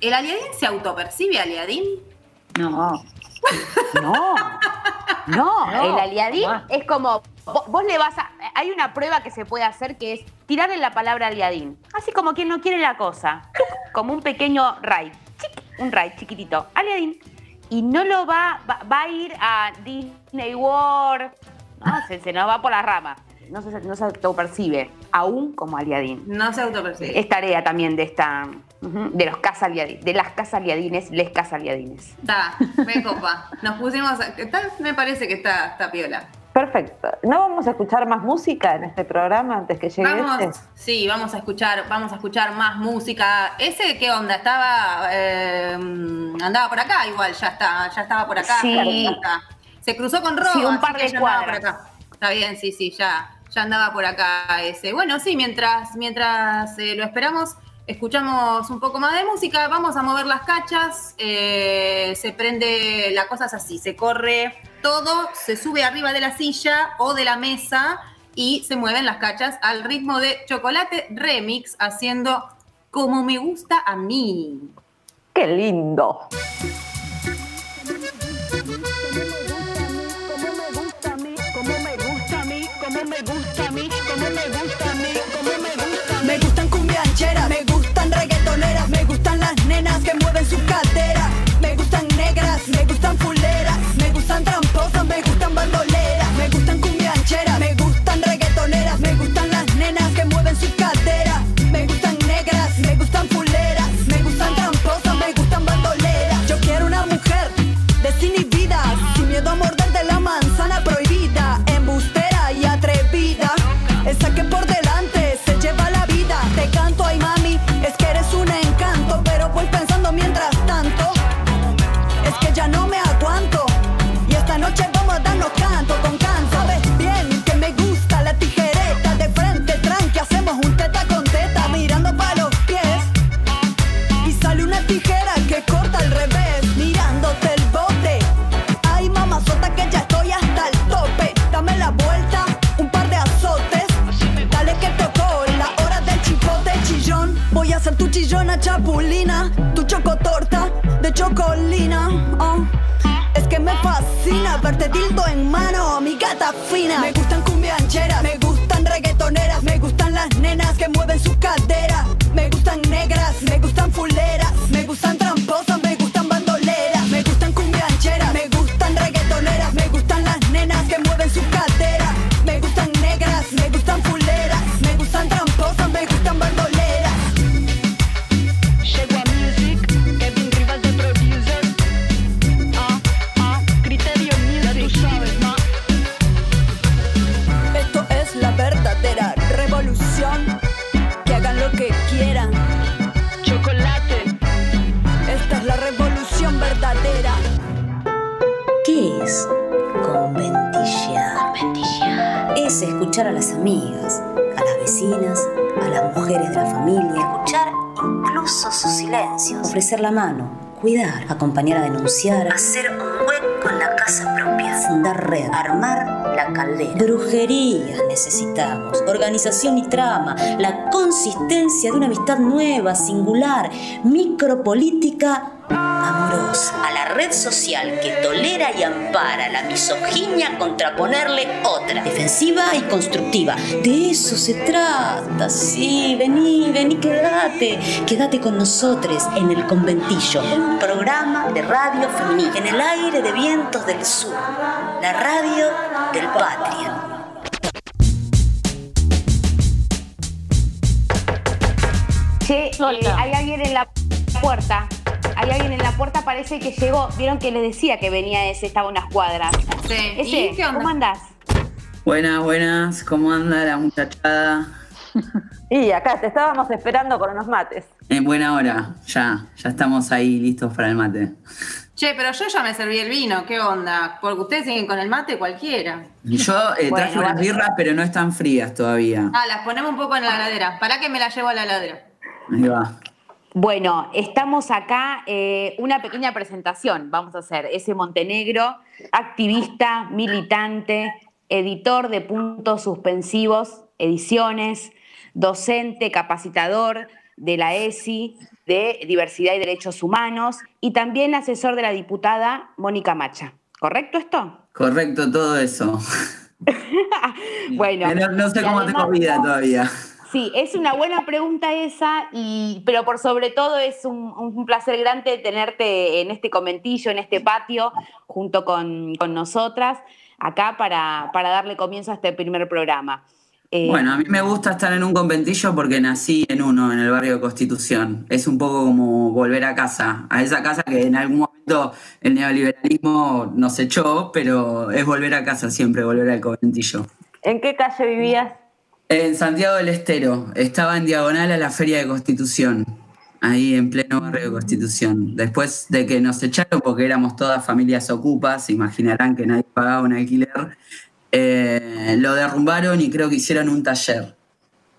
[SPEAKER 3] ¿El aliadín se autopercibe aliadín?
[SPEAKER 6] No.
[SPEAKER 4] No. No,
[SPEAKER 6] No,
[SPEAKER 4] el aliadín es como. vo- Vos le vas a. Hay una prueba que se puede hacer que es tirarle la palabra aliadín. Así como quien no quiere la cosa. Como un pequeño raid. Un raid chiquitito. Aliadín. Y no lo va. Va, va a ir a Disney World. No, se, se nos va por la rama. No se, no se autopercibe. Aún como aliadín.
[SPEAKER 3] No se autopercibe.
[SPEAKER 4] Es tarea también de esta. De los casaliadines. De las casaliadines, les casaliadines.
[SPEAKER 3] Está, me copa. Nos pusimos. a- está- me parece que está, está piola.
[SPEAKER 2] Perfecto. ¿No vamos a escuchar más música en este programa antes que llegue
[SPEAKER 3] Vamos,
[SPEAKER 2] este?
[SPEAKER 3] sí, vamos a escuchar, vamos a escuchar más música. Ese, ¿qué onda? Estaba, eh, andaba por acá, igual, ya está, ya estaba por acá.
[SPEAKER 4] Sí.
[SPEAKER 3] Se cruzó con Rob,
[SPEAKER 4] Sí, un
[SPEAKER 3] así
[SPEAKER 4] par
[SPEAKER 3] que
[SPEAKER 4] de
[SPEAKER 3] ya andaba por acá. Está bien, sí, sí, ya, ya andaba por acá ese. Bueno, sí, mientras, mientras eh, lo esperamos, escuchamos un poco más de música, vamos a mover las cachas, eh, se prende, la cosa es así, se corre todo se sube arriba de la silla o de la mesa y se mueven las cachas al ritmo de Chocolate Remix, haciendo como me gusta a mí.
[SPEAKER 2] ¡Qué lindo!
[SPEAKER 11] me gusta a mí, como me gusta
[SPEAKER 12] a mí, como me gusta a mí. Me gustan cumbiancheras, me gustan reggaetoneras, me gustan las nenas que mueven su cadera, me gustan negras, me gustan full gustan tramposas, me gustan bandoleras, me gustan cumbiancheras. chillona chapulina, tu chocotorta de chocolina. Oh. Es que me fascina verte tildo en mano, mi gata fina. Me gustan cumbiancheras, me gustan reggaetoneras, me gustan las nenas que mueven sus caderas. Me gustan negras, me gustan fuleras, me gustan tramposas, me gustan bandoleras. Me gustan cumbiancheras, me gustan reggaetoneras, me gustan las nenas que mueven sus caderas.
[SPEAKER 1] Ofrecer la mano, cuidar, acompañar a denunciar, hacer un hueco en la casa propia, fundar red, armar la caldera. Brujería necesitamos, organización y trama, la consistencia de una amistad nueva, singular, micropolítica amorosa, a la red social que tolera y ampara la misoginia contraponerle otra, defensiva y constructiva. De eso se trata, sí, vení, vení, quédate, quédate con nosotros en el conventillo, un programa de radio femenina, en el aire de vientos del sur, la radio del patria.
[SPEAKER 4] Che, eh, hay alguien en la puerta hay alguien en la puerta, parece que llegó. Vieron que les decía que venía ese, estaba unas cuadras.
[SPEAKER 3] Sí. Ese,
[SPEAKER 4] ¿Y qué onda? ¿Cómo andás?
[SPEAKER 11] Buenas, buenas. ¿Cómo anda la muchachada?
[SPEAKER 2] y acá te estábamos esperando con unos mates.
[SPEAKER 11] En buena hora, ya, ya estamos ahí listos para el mate.
[SPEAKER 3] Che, pero yo ya me serví el vino, ¿qué onda? Porque ustedes siguen con el mate cualquiera.
[SPEAKER 11] Yo eh, traje unas birras, pero no están frías todavía.
[SPEAKER 3] Ah, las ponemos un poco en la heladera. ¿Para que me las llevo a la heladera?
[SPEAKER 11] Ahí va.
[SPEAKER 4] Bueno, estamos acá, eh, una pequeña presentación vamos a hacer. Ese Montenegro, activista, militante, editor de puntos suspensivos, ediciones, docente, capacitador de la ESI de Diversidad y Derechos Humanos y también asesor de la diputada Mónica Macha. ¿Correcto esto?
[SPEAKER 11] Correcto, todo eso.
[SPEAKER 4] bueno.
[SPEAKER 11] No, sé cómo tengo vida todavía.
[SPEAKER 4] Sí, es una buena pregunta esa, y, pero por sobre todo es un, placer grande tenerte en este comentillo, en este patio, junto con, nosotras, acá para, darle comienzo a este primer programa.
[SPEAKER 11] Eh, bueno, a mí me gusta estar en un conventillo porque nací en uno, en el barrio de Constitución. Es un poco como volver a casa, a esa casa que en algún momento el neoliberalismo nos echó, pero es volver a casa siempre, volver al conventillo.
[SPEAKER 2] ¿En qué calle vivías?
[SPEAKER 11] En Santiago del Estero. Estaba en diagonal a la Feria de Constitución. Ahí en pleno barrio de Constitución. Después de que nos echaron, porque éramos todas familias ocupas, imaginarán que nadie pagaba un alquiler, eh, lo derrumbaron y creo que hicieron un taller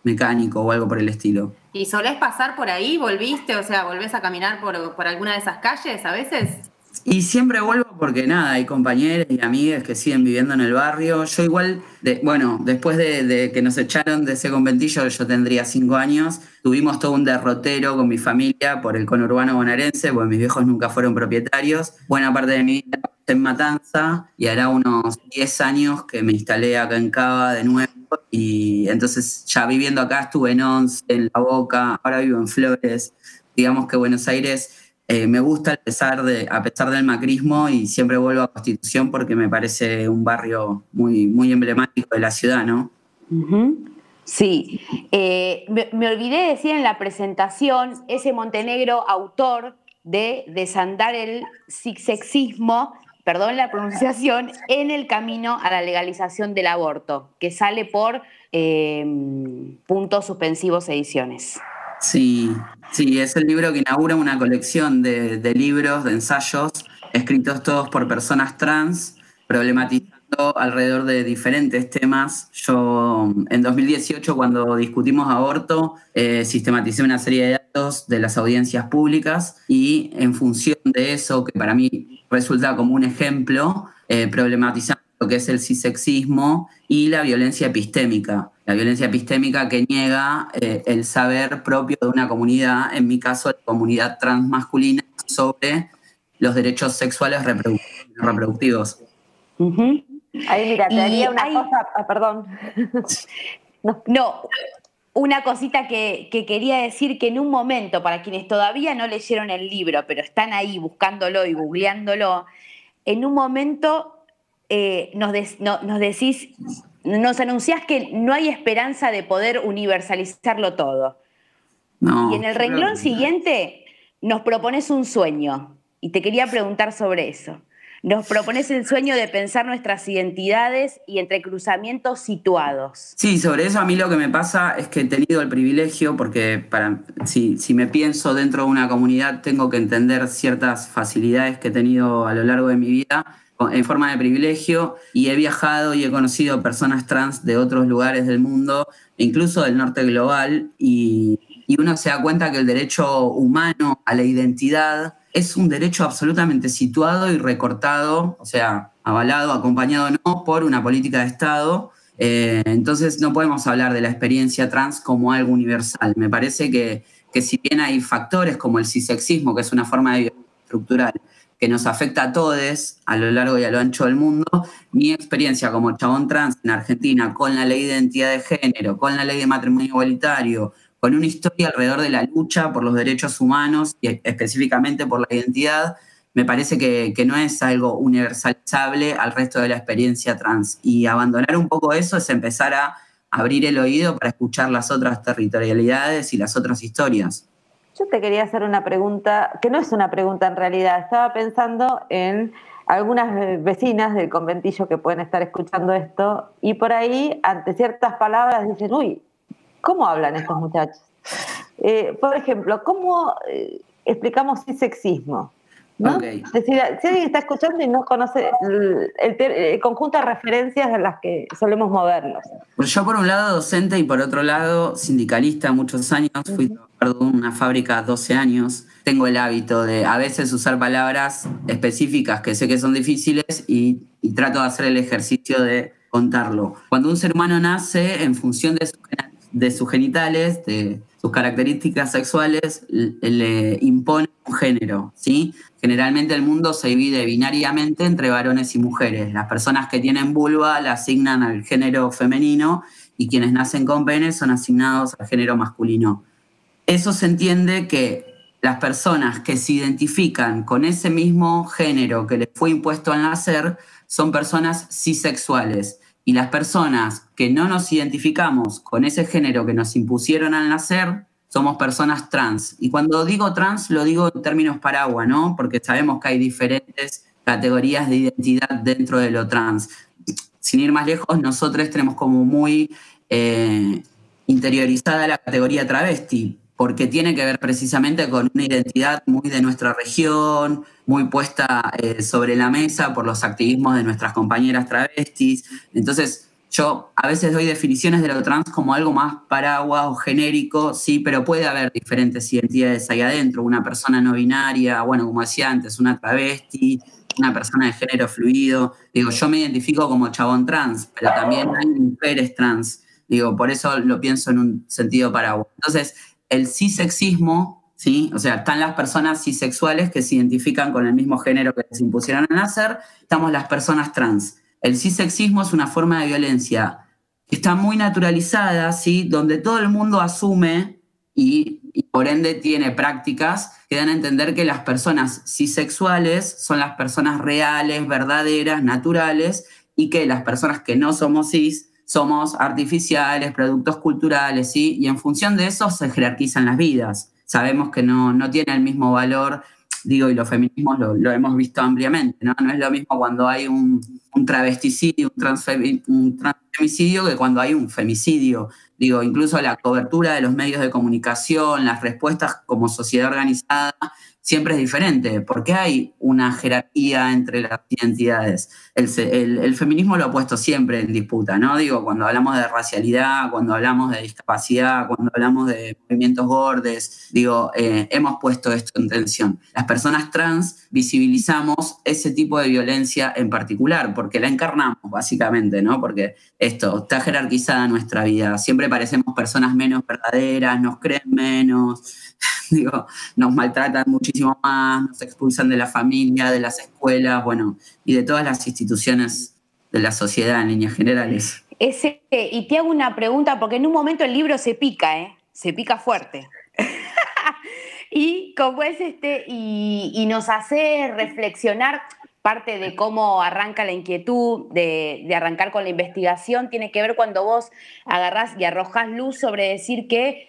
[SPEAKER 11] mecánico o algo por el estilo.
[SPEAKER 3] ¿Y solés pasar por ahí? ¿Volviste? O sea, ¿volvés a caminar por, por alguna de esas calles a veces?
[SPEAKER 11] Y siempre vuelvo porque nada, hay compañeros y amigas que siguen viviendo en el barrio. Yo igual, de, bueno, después de, que nos echaron de ese conventillo, yo tendría cinco años, tuvimos todo un derrotero con mi familia por el conurbano bonaerense, porque mis viejos nunca fueron propietarios. Buena parte de mi vida en Matanza y hará unos 10 años que me instalé acá en Cava de nuevo y entonces ya viviendo acá estuve en Once, en La Boca, ahora vivo en Flores. Digamos que Buenos Aires eh, me gusta a pesar, de, a pesar del macrismo y siempre vuelvo a Constitución porque me parece un barrio muy, muy emblemático de la ciudad, ¿no?
[SPEAKER 4] Sí, eh, me, olvidé de decir en la presentación ese Montenegro autor de desandar el sexismo, perdón la pronunciación, en el camino a la legalización del aborto, que sale por em, puntos suspensivos ediciones.
[SPEAKER 11] Sí, sí, es el libro que inaugura una colección de, de libros, de ensayos, escritos todos por personas trans, problematizando alrededor de diferentes temas. Yo en 2018, cuando discutimos aborto, eh, sistematicé una serie de datos de las audiencias públicas y en función de eso, que para mí resulta como un ejemplo, eh, problematizando lo que es el cisexismo y la violencia epistémica. La violencia epistémica que niega eh, el saber propio de una comunidad, en mi caso, la comunidad transmasculina, sobre los derechos sexuales reproductivos.
[SPEAKER 2] Ahí, mira, te haría una cosa, ah, perdón.
[SPEAKER 4] no. una cosita que, quería decir que en un momento, para quienes todavía no leyeron el libro, pero están ahí buscándolo y googleándolo, en un momento eh, nos, nos decís, nos anunciás que no hay esperanza de poder universalizarlo todo. y en el renglón siguiente nos propones un sueño. Y te quería preguntar sobre eso. Nos propones el sueño de pensar nuestras identidades y entre cruzamientos situados.
[SPEAKER 11] Sí, sobre eso a mí lo que me pasa es que he tenido el privilegio, porque para, si, si me pienso dentro de una comunidad, tengo que entender ciertas facilidades que he tenido a lo largo de mi vida en forma de privilegio y he viajado y he conocido personas trans de otros lugares del mundo, incluso del norte global, y, y uno se da cuenta que el derecho humano a la identidad es un derecho absolutamente situado y recortado, o sea, avalado, acompañado no por una política de Estado. Eh, entonces no podemos hablar de la experiencia trans como algo universal. Me parece que, que si bien hay factores como el cisexismo, que es una forma de violencia estructural, que nos afecta a todos a lo largo y a lo ancho del mundo, mi experiencia como chabón trans en Argentina, con la ley de identidad de género, con la ley de matrimonio igualitario, con una historia alrededor de la lucha por los derechos humanos y específicamente por la identidad, me parece que, no es algo universalizable al resto de la experiencia trans. Y abandonar un poco eso es empezar a abrir el oído para escuchar las otras territorialidades y las otras historias.
[SPEAKER 2] Yo te quería hacer una pregunta, que no es una pregunta en realidad, estaba pensando en algunas vecinas del conventillo que pueden estar escuchando esto y por ahí, ante ciertas palabras, dicen, uy, ¿Cómo hablan estos muchachos? Eh, por ejemplo, ¿cómo eh, explicamos el sexismo? ¿No? Es decir, si alguien está escuchando y no conoce el, conjunto de referencias en las que solemos movernos.
[SPEAKER 11] Yo por un lado docente y por otro lado sindicalista muchos años, fui trabajador de una fábrica 12 años, tengo el hábito de a veces usar palabras específicas que sé que son difíciles y, y trato de hacer el ejercicio de contarlo. Cuando un ser humano nace en función de su de sus genitales, de sus características sexuales, le impone un género, ¿sí? Generalmente el mundo se divide binariamente entre varones y mujeres. Las personas que tienen vulva la asignan al género femenino y quienes nacen con pene son asignados al género masculino. Eso se entiende que las personas que se identifican con ese mismo género que les fue impuesto al nacer son personas cisexuales y las personas que no nos identificamos con ese género que nos impusieron al nacer, somos personas trans. Y cuando digo trans, lo digo en términos paraguas, ¿no? Porque sabemos que hay diferentes categorías de identidad dentro de lo trans. Sin ir más lejos, nosotros tenemos como muy eh, interiorizada la categoría travesti, porque tiene que ver precisamente con una identidad muy de nuestra región, muy puesta eh, sobre la mesa por los activismos de nuestras compañeras travestis. Entonces, yo a veces doy definiciones de lo trans como algo más paraguas o genérico, sí, pero puede haber diferentes identidades ahí adentro. Una persona no binaria, bueno, como decía antes, una travesti, una persona de género fluido. Digo, yo me identifico como chabón trans, pero también hay mujeres trans. Digo, por eso lo pienso en un sentido paraguas. Entonces, el cisexismo, ¿sí? O sea, están las personas cisexuales que se identifican con el mismo género que les impusieron a nacer, estamos las personas trans. El cisexismo es una forma de violencia que está muy naturalizada, ¿sí? Donde todo el mundo asume y, por ende tiene prácticas que dan a entender que las personas cisexuales son las personas reales, verdaderas, naturales, y que las personas que no somos cis somos artificiales, productos culturales, ¿sí? Y en función de eso se jerarquizan las vidas. Sabemos que no, no tiene el mismo valor, digo, y los feminismos lo, hemos visto ampliamente, ¿no? No es lo mismo cuando hay un, travesticidio, un, un transfemicidio que cuando hay un femicidio. Digo, incluso la cobertura de los medios de comunicación, las respuestas como sociedad organizada, siempre es diferente, porque hay una jerarquía entre las identidades. El, feminismo lo ha puesto siempre en disputa, ¿no? Digo, cuando hablamos de racialidad, cuando hablamos de discapacidad, cuando hablamos de movimientos gordes, digo, eh, hemos puesto esto en tensión. Las personas trans visibilizamos ese tipo de violencia en particular, porque la encarnamos básicamente, ¿no? Porque esto está jerarquizada nuestra vida. Siempre parecemos personas menos verdaderas, nos creen menos digo, nos maltratan muchísimo más, nos expulsan de la familia, de las escuelas, bueno, y de todas las instituciones de la sociedad en líneas generales.
[SPEAKER 4] Ese, y te hago una pregunta, porque en un momento el libro se pica, ¿eh? Se pica fuerte. y como es este, y, nos hace reflexionar, parte de cómo arranca la inquietud de, de, arrancar con la investigación, tiene que ver cuando vos agarrás y arrojás luz sobre decir que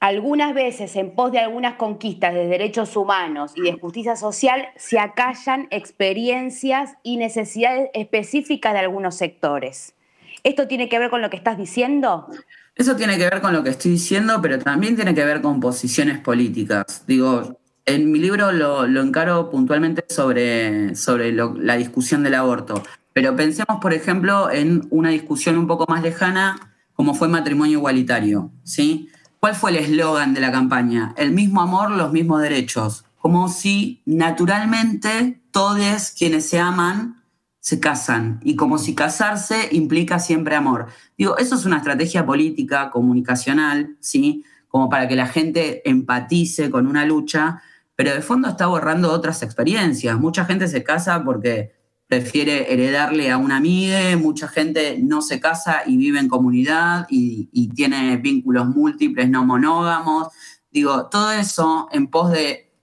[SPEAKER 4] algunas veces en pos de algunas conquistas de derechos humanos y de justicia social se acallan experiencias y necesidades específicas de algunos sectores. ¿Esto tiene que ver con lo que estás diciendo?
[SPEAKER 11] Eso tiene que ver con lo que estoy diciendo, pero también tiene que ver con posiciones políticas. Digo, en mi libro lo, encaro puntualmente sobre, sobre la discusión del aborto, pero pensemos, por ejemplo, en una discusión un poco más lejana como fue matrimonio igualitario, ¿sí? ¿Cuál fue el eslogan de la campaña? El mismo amor, los mismos derechos. Como si naturalmente todos quienes se aman se casan y como si casarse implica siempre amor. Digo, eso es una estrategia política, comunicacional, ¿sí? Como para que la gente empatice con una lucha, pero de fondo está borrando otras experiencias. Mucha gente se casa porque prefiere heredarle a una amiga, mucha gente no se casa y vive en comunidad y, tiene vínculos múltiples, no monógamos. Digo, todo eso en pos de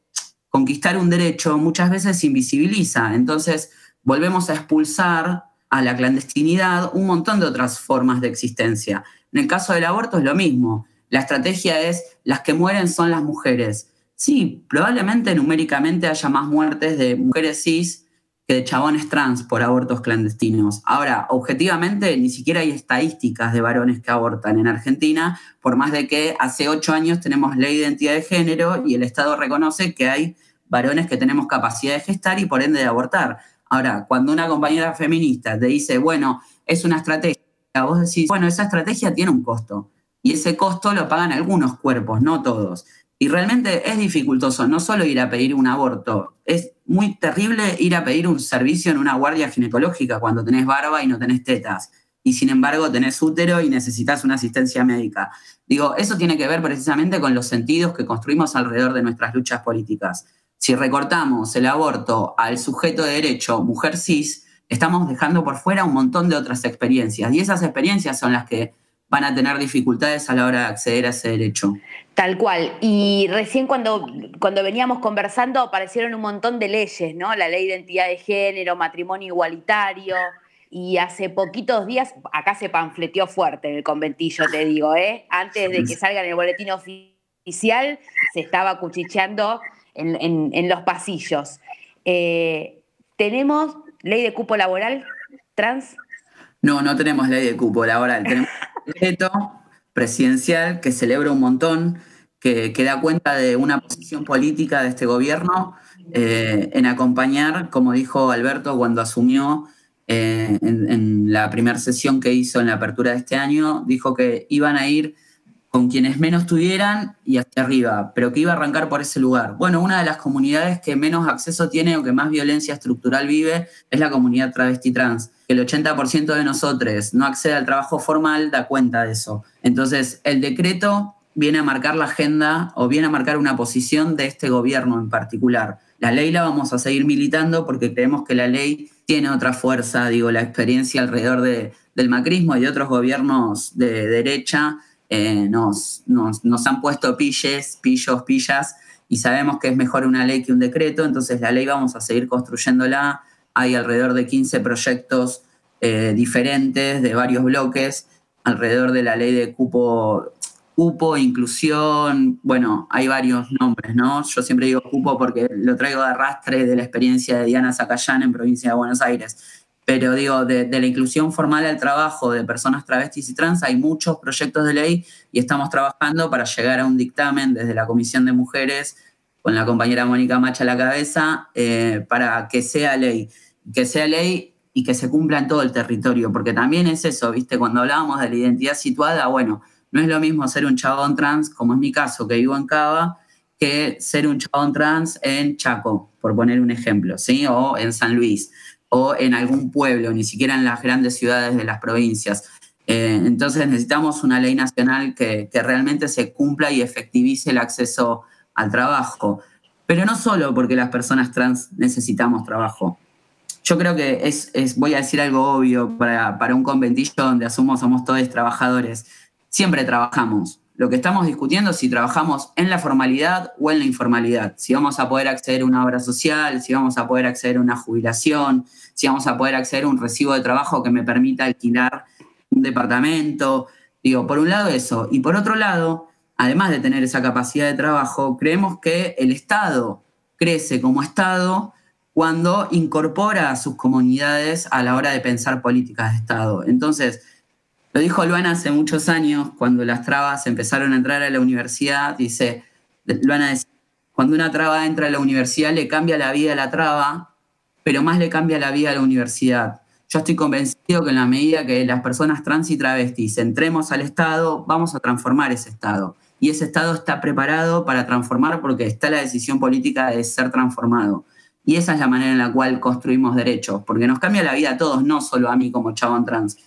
[SPEAKER 11] conquistar un derecho muchas veces invisibiliza. Entonces, volvemos a expulsar a la clandestinidad un montón de otras formas de existencia. En el caso del aborto es lo mismo. La estrategia es las que mueren son las mujeres. Sí, probablemente numéricamente haya más muertes de mujeres cis que de chabones trans por abortos clandestinos. Ahora, objetivamente, ni siquiera hay estadísticas de varones que abortan en Argentina, por más de que hace ocho años tenemos ley de identidad de género y el Estado reconoce que hay varones que tenemos capacidad de gestar y por ende de abortar. Ahora, cuando una compañera feminista te dice, bueno, es una estrategia, vos decís, bueno, esa estrategia tiene un costo. Y ese costo lo pagan algunos cuerpos, no todos. Y realmente es dificultoso no solo ir a pedir un aborto, es muy terrible ir a pedir un servicio en una guardia ginecológica cuando tenés barba y no tenés tetas. Y sin embargo tenés útero y necesitas una asistencia médica. Digo, eso tiene que ver precisamente con los sentidos que construimos alrededor de nuestras luchas políticas. Si recortamos el aborto al sujeto de derecho, mujer cis, estamos dejando por fuera un montón de otras experiencias. Y esas experiencias son las que van a tener dificultades a la hora de acceder a ese derecho.
[SPEAKER 4] Tal cual. Y recién cuando, cuando veníamos conversando aparecieron un montón de leyes, ¿no? La ley de identidad de género, matrimonio igualitario. Y hace poquitos días, acá se panfleteó fuerte en el conventillo, te digo, ¿eh? Antes de que salga en el boletín oficial, se estaba cuchicheando en, los pasillos. Eh, ¿Tenemos ley de cupo laboral trans?
[SPEAKER 11] No, no tenemos ley de cupo laboral. Tenemos presidencial que celebra un montón, que, da cuenta de una posición política de este gobierno eh, en acompañar, como dijo Alberto cuando asumió eh, en, en, la primera sesión que hizo en la apertura de este año, dijo que iban a ir con quienes menos tuvieran y hacia arriba, pero que iba a arrancar por ese lugar. Bueno, una de las comunidades que menos acceso tiene o que más violencia estructural vive es la comunidad travesti trans el 80% de nosotros no accede al trabajo formal, da cuenta de eso. Entonces, el decreto viene a marcar la agenda o viene a marcar una posición de este gobierno en particular. La ley la vamos a seguir militando porque creemos que la ley tiene otra fuerza, digo, la experiencia alrededor del macrismo y de otros gobiernos de derecha eh, nos, nos, nos, han puesto pilles, pillos, pillas, y sabemos que es mejor una ley que un decreto, entonces la ley vamos a seguir construyéndola. Hay alrededor de 15 proyectos eh, diferentes de varios bloques alrededor de la ley de cupo, cupo, inclusión, bueno, hay varios nombres, ¿no? Yo siempre digo cupo porque lo traigo de arrastre de la experiencia de Diana Zacayán en provincia de Buenos Aires. Pero digo, de, la inclusión formal al trabajo de personas travestis y trans hay muchos proyectos de ley y estamos trabajando para llegar a un dictamen desde la Comisión de Mujeres con la compañera Mónica Macha a la cabeza eh, para que sea ley, que sea ley y que se cumpla en todo el territorio, porque también es eso, ¿viste? Cuando hablábamos de la identidad situada, bueno, no es lo mismo ser un chabón trans, como es mi caso, que vivo en Cava, que ser un chabón trans en Chaco, por poner un ejemplo, ¿sí? O en San Luis o en algún pueblo, ni siquiera en las grandes ciudades de las provincias. Eh, entonces necesitamos una ley nacional que, realmente se cumpla y efectivice el acceso al trabajo. Pero no solo porque las personas trans necesitamos trabajo. Yo creo que es, voy a decir algo obvio para, para un conventillo donde asumo somos todos trabajadores. Siempre trabajamos. Lo que estamos discutiendo es si trabajamos en la formalidad o en la informalidad, si vamos a poder acceder a una obra social, si vamos a poder acceder a una jubilación, si vamos a poder acceder a un recibo de trabajo que me permita alquilar un departamento. Digo, por un lado eso. Y por otro lado, además de tener esa capacidad de trabajo, creemos que el Estado crece como Estado cuando incorpora a sus comunidades a la hora de pensar políticas de Estado. Entonces, lo dijo Luana hace muchos años, cuando las trabas empezaron a entrar a la universidad, dice, Luana decía, cuando una traba entra a la universidad le cambia la vida a la traba, pero más le cambia la vida a la universidad. Yo estoy convencido que en la medida que las personas trans y travestis entremos al Estado, vamos a transformar ese Estado. Y ese Estado está preparado para transformar porque está la decisión política de ser transformado. Y esa es la manera en la cual construimos derechos, porque nos cambia la vida a todos, no solo a mí como chabón trans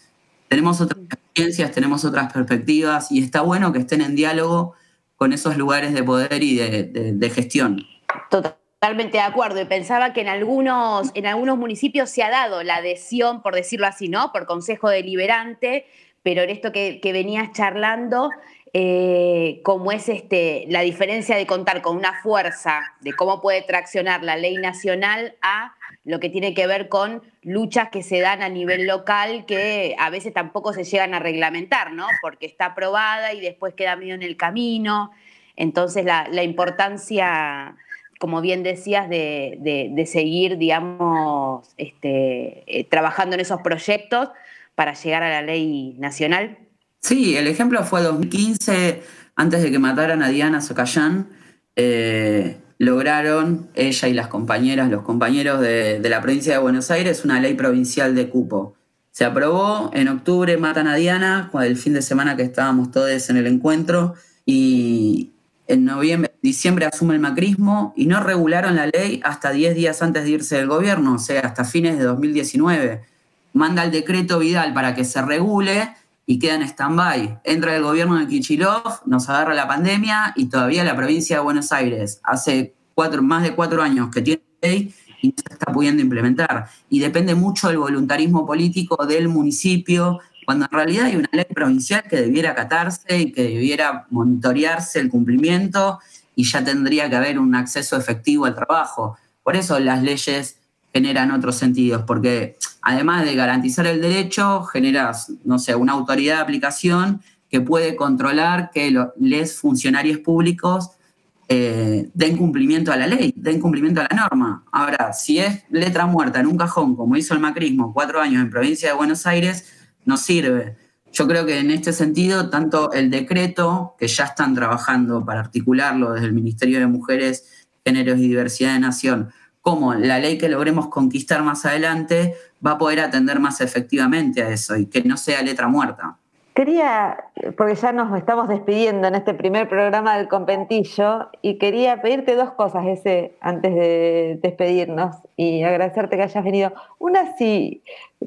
[SPEAKER 11] tenemos otras experiencias, tenemos otras perspectivas y está bueno que estén en diálogo con esos lugares de poder y de, gestión.
[SPEAKER 4] Totalmente de acuerdo. Y pensaba que en algunos, en algunos municipios se ha dado la adhesión, por decirlo así, ¿no? Por consejo deliberante, pero en esto que, que venías charlando, eh, como es este, la diferencia de contar con una fuerza de cómo puede traccionar la ley nacional a lo que tiene que ver con luchas que se dan a nivel local que a veces tampoco se llegan a reglamentar, ¿no? Porque está aprobada y después queda medio en el camino. Entonces la, importancia, como bien decías, de, seguir, digamos, este, eh, trabajando en esos proyectos para llegar a la ley nacional.
[SPEAKER 11] Sí, el ejemplo fue 2015, antes de que mataran a Diana Socayán, eh, lograron ella y las compañeras, los compañeros de, la provincia de Buenos Aires, una ley provincial de cupo. Se aprobó, en octubre matan a Diana, el fin de semana que estábamos todos en el encuentro, y en noviembre, diciembre asume el macrismo y no regularon la ley hasta 10 días antes de irse del gobierno, o sea, hasta fines de 2019. Manda el decreto Vidal para que se regule y queda en stand-by. Entra el gobierno de Kichilov, nos agarra la pandemia y todavía la provincia de Buenos Aires hace cuatro, más de cuatro años que tiene ley y no se está pudiendo implementar. Y depende mucho del voluntarismo político del municipio, cuando en realidad hay una ley provincial que debiera acatarse y que debiera monitorearse el cumplimiento y ya tendría que haber un acceso efectivo al trabajo. Por eso las leyes generan otros sentidos, porque además de garantizar el derecho, generas, no sé, una autoridad de aplicación que puede controlar que los funcionarios públicos eh, den cumplimiento a la ley, den cumplimiento a la norma. Ahora, si es letra muerta en un cajón, como hizo el macrismo cuatro años en provincia de Buenos Aires, no sirve. Yo creo que en este sentido, tanto el decreto, que ya están trabajando para articularlo desde el Ministerio de Mujeres, Géneros y Diversidad de Nación, cómo la ley que logremos conquistar más adelante va a poder atender más efectivamente a eso y que no sea letra muerta.
[SPEAKER 2] Quería, porque ya nos estamos despidiendo en este primer programa del Compentillo, y quería pedirte dos cosas antes de despedirnos y agradecerte que hayas venido. Una sí,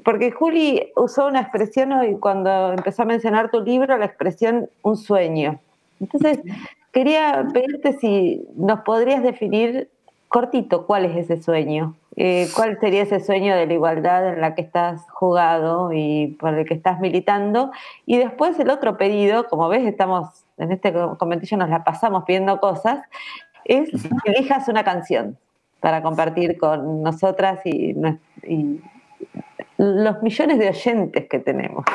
[SPEAKER 2] porque Juli usó una expresión hoy cuando empezó a mencionar tu libro, la expresión un sueño. Entonces, quería pedirte si nos podrías definir cortito, ¿cuál es ese sueño? Eh, ¿Cuál sería ese sueño de la igualdad en la que estás jugado y por el que estás militando? Y después el otro pedido, como ves, estamos en este comentillo nos la pasamos pidiendo cosas, es que elijas una canción para compartir con nosotras y, los millones de oyentes que tenemos.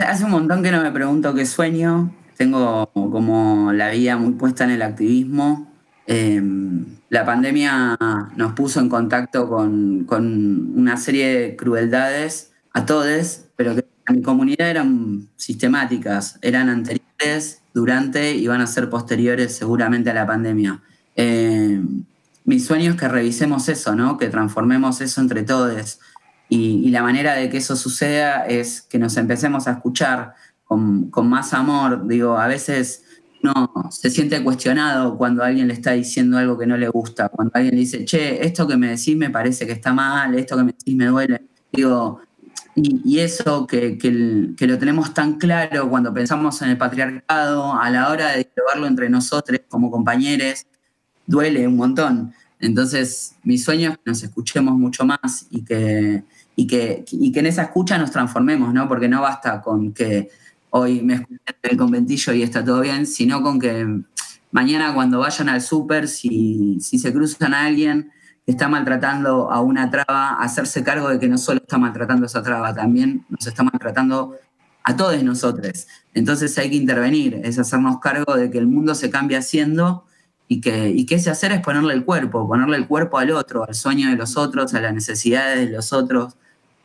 [SPEAKER 11] Hace, un montón que no me pregunto qué sueño. Tengo como la vida muy puesta en el activismo. Em, la pandemia nos puso en contacto con, una serie de crueldades a todos, pero que en mi comunidad eran sistemáticas, eran anteriores, durante y van a ser posteriores seguramente a la pandemia. Eh, mi sueño es que revisemos eso, ¿no? que transformemos eso entre todos. Y, la manera de que eso suceda es que nos empecemos a escuchar con más amor. Digo, a veces no se siente cuestionado cuando alguien le está diciendo algo que no le gusta, cuando alguien dice, che, esto que me decís me parece que está mal, esto que me decís me duele. Digo, y, eso que, lo tenemos tan claro cuando pensamos en el patriarcado, a la hora de llevarlo entre nosotros como compañeros, duele un montón. Entonces, mi sueño es que nos escuchemos mucho más y que, y que, que en esa escucha nos transformemos, ¿no? Porque no basta con que hoy me escuchen en el conventillo y está todo bien, sino con que mañana cuando vayan al súper, si, si se cruzan a alguien, está maltratando a una traba, hacerse cargo de que no solo está maltratando a esa traba, también nos está maltratando a todos nosotros. Entonces hay que intervenir, es hacernos cargo de que el mundo se cambia haciendo y que, y que ese hacer es ponerle el cuerpo, ponerle el cuerpo al otro, al sueño de los otros, a las necesidades de los otros,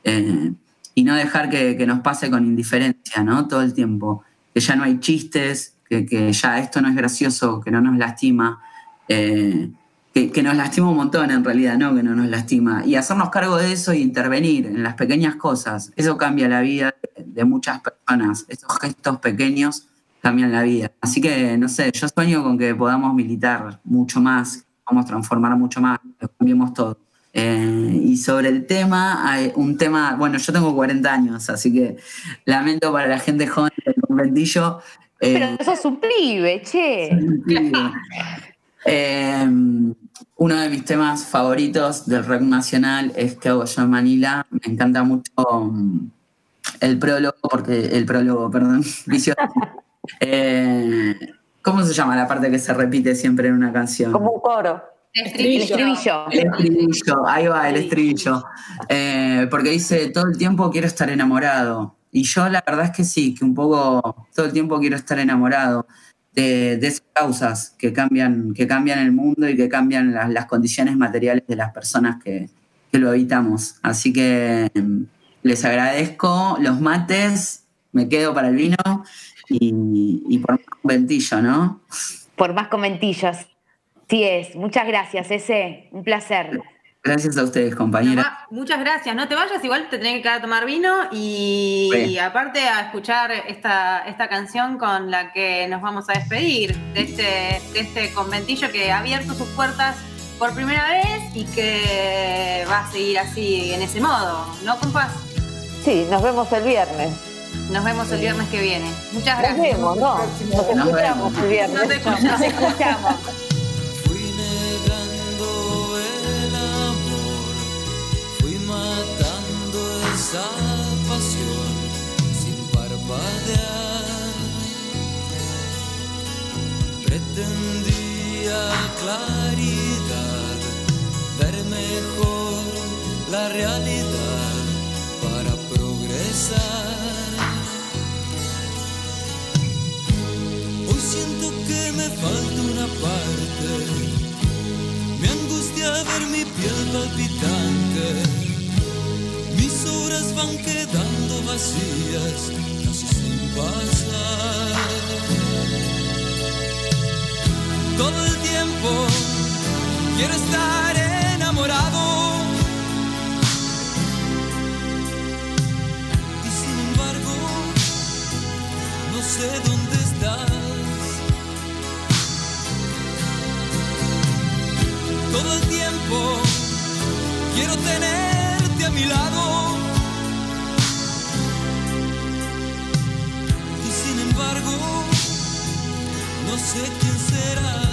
[SPEAKER 11] eh, y no dejar que, nos pase con indiferencia, ¿no? Todo el tiempo, que ya no hay chistes, que, ya esto no es gracioso, que no nos lastima. Eh, que, nos lastima un montón en realidad, no que no nos lastima. Y hacernos cargo de eso y intervenir en las pequeñas cosas, eso cambia la vida de, muchas personas. Estos gestos pequeños cambian la vida. Así que, no sé, yo sueño con que podamos militar mucho más, podamos transformar mucho más, que cambiemos todo. Eh, y sobre el tema, hay un tema, bueno, yo tengo 40 años, así que lamento para la gente joven del conventillo.
[SPEAKER 4] Eh, Pero eso es un pibe, che.
[SPEAKER 11] Eh, uno de mis temas favoritos del rock nacional es Que hago yo en Manila. Me encanta mucho mm, el prólogo, porque el prólogo, perdón, eh, ¿Cómo se llama la parte que se repite siempre en una canción?
[SPEAKER 2] Como un coro.
[SPEAKER 4] El estribillo.
[SPEAKER 11] El estribillo, ahí va, el estribillo. Eh, porque dice, todo el tiempo quiero estar enamorado. Y yo la verdad es que sí, que un poco, todo el tiempo quiero estar enamorado de, esas causas que cambian, que cambian el mundo y que cambian las, condiciones materiales de las personas que, lo habitamos. Así que em, les agradezco los mates, me quedo para el vino y, por más comentillo, ¿no?
[SPEAKER 4] Por más comentillos. Sí es. Muchas gracias, ese. Un placer.
[SPEAKER 11] Gracias a ustedes, compañeras.
[SPEAKER 3] muchas gracias. No te vayas, igual te tenés que quedar a tomar vino y, aparte a escuchar esta, esta canción con la que nos vamos a despedir de este, de este conventillo que ha abierto sus puertas por primera vez y que va a seguir así en ese modo, ¿no, compas?
[SPEAKER 2] Sí, nos vemos el viernes.
[SPEAKER 3] Nos vemos el viernes que viene. Muchas gracias.
[SPEAKER 2] Nos vemos, ¿no? Nos, escuchamos el viernes.
[SPEAKER 3] Nos escuchamos.
[SPEAKER 13] Esa pasión sin parpadear. Pretendía claridad, ver mejor la realidad para progresar. Hoy siento que me falta una parte, me angustia ver mi piel palpitante horas van quedando vacías, casi sin pasar. Todo el tiempo quiero estar enamorado. Y sin embargo, no sé dónde estás. Todo el tiempo quiero tenerte a mi lado. Sé quién serás.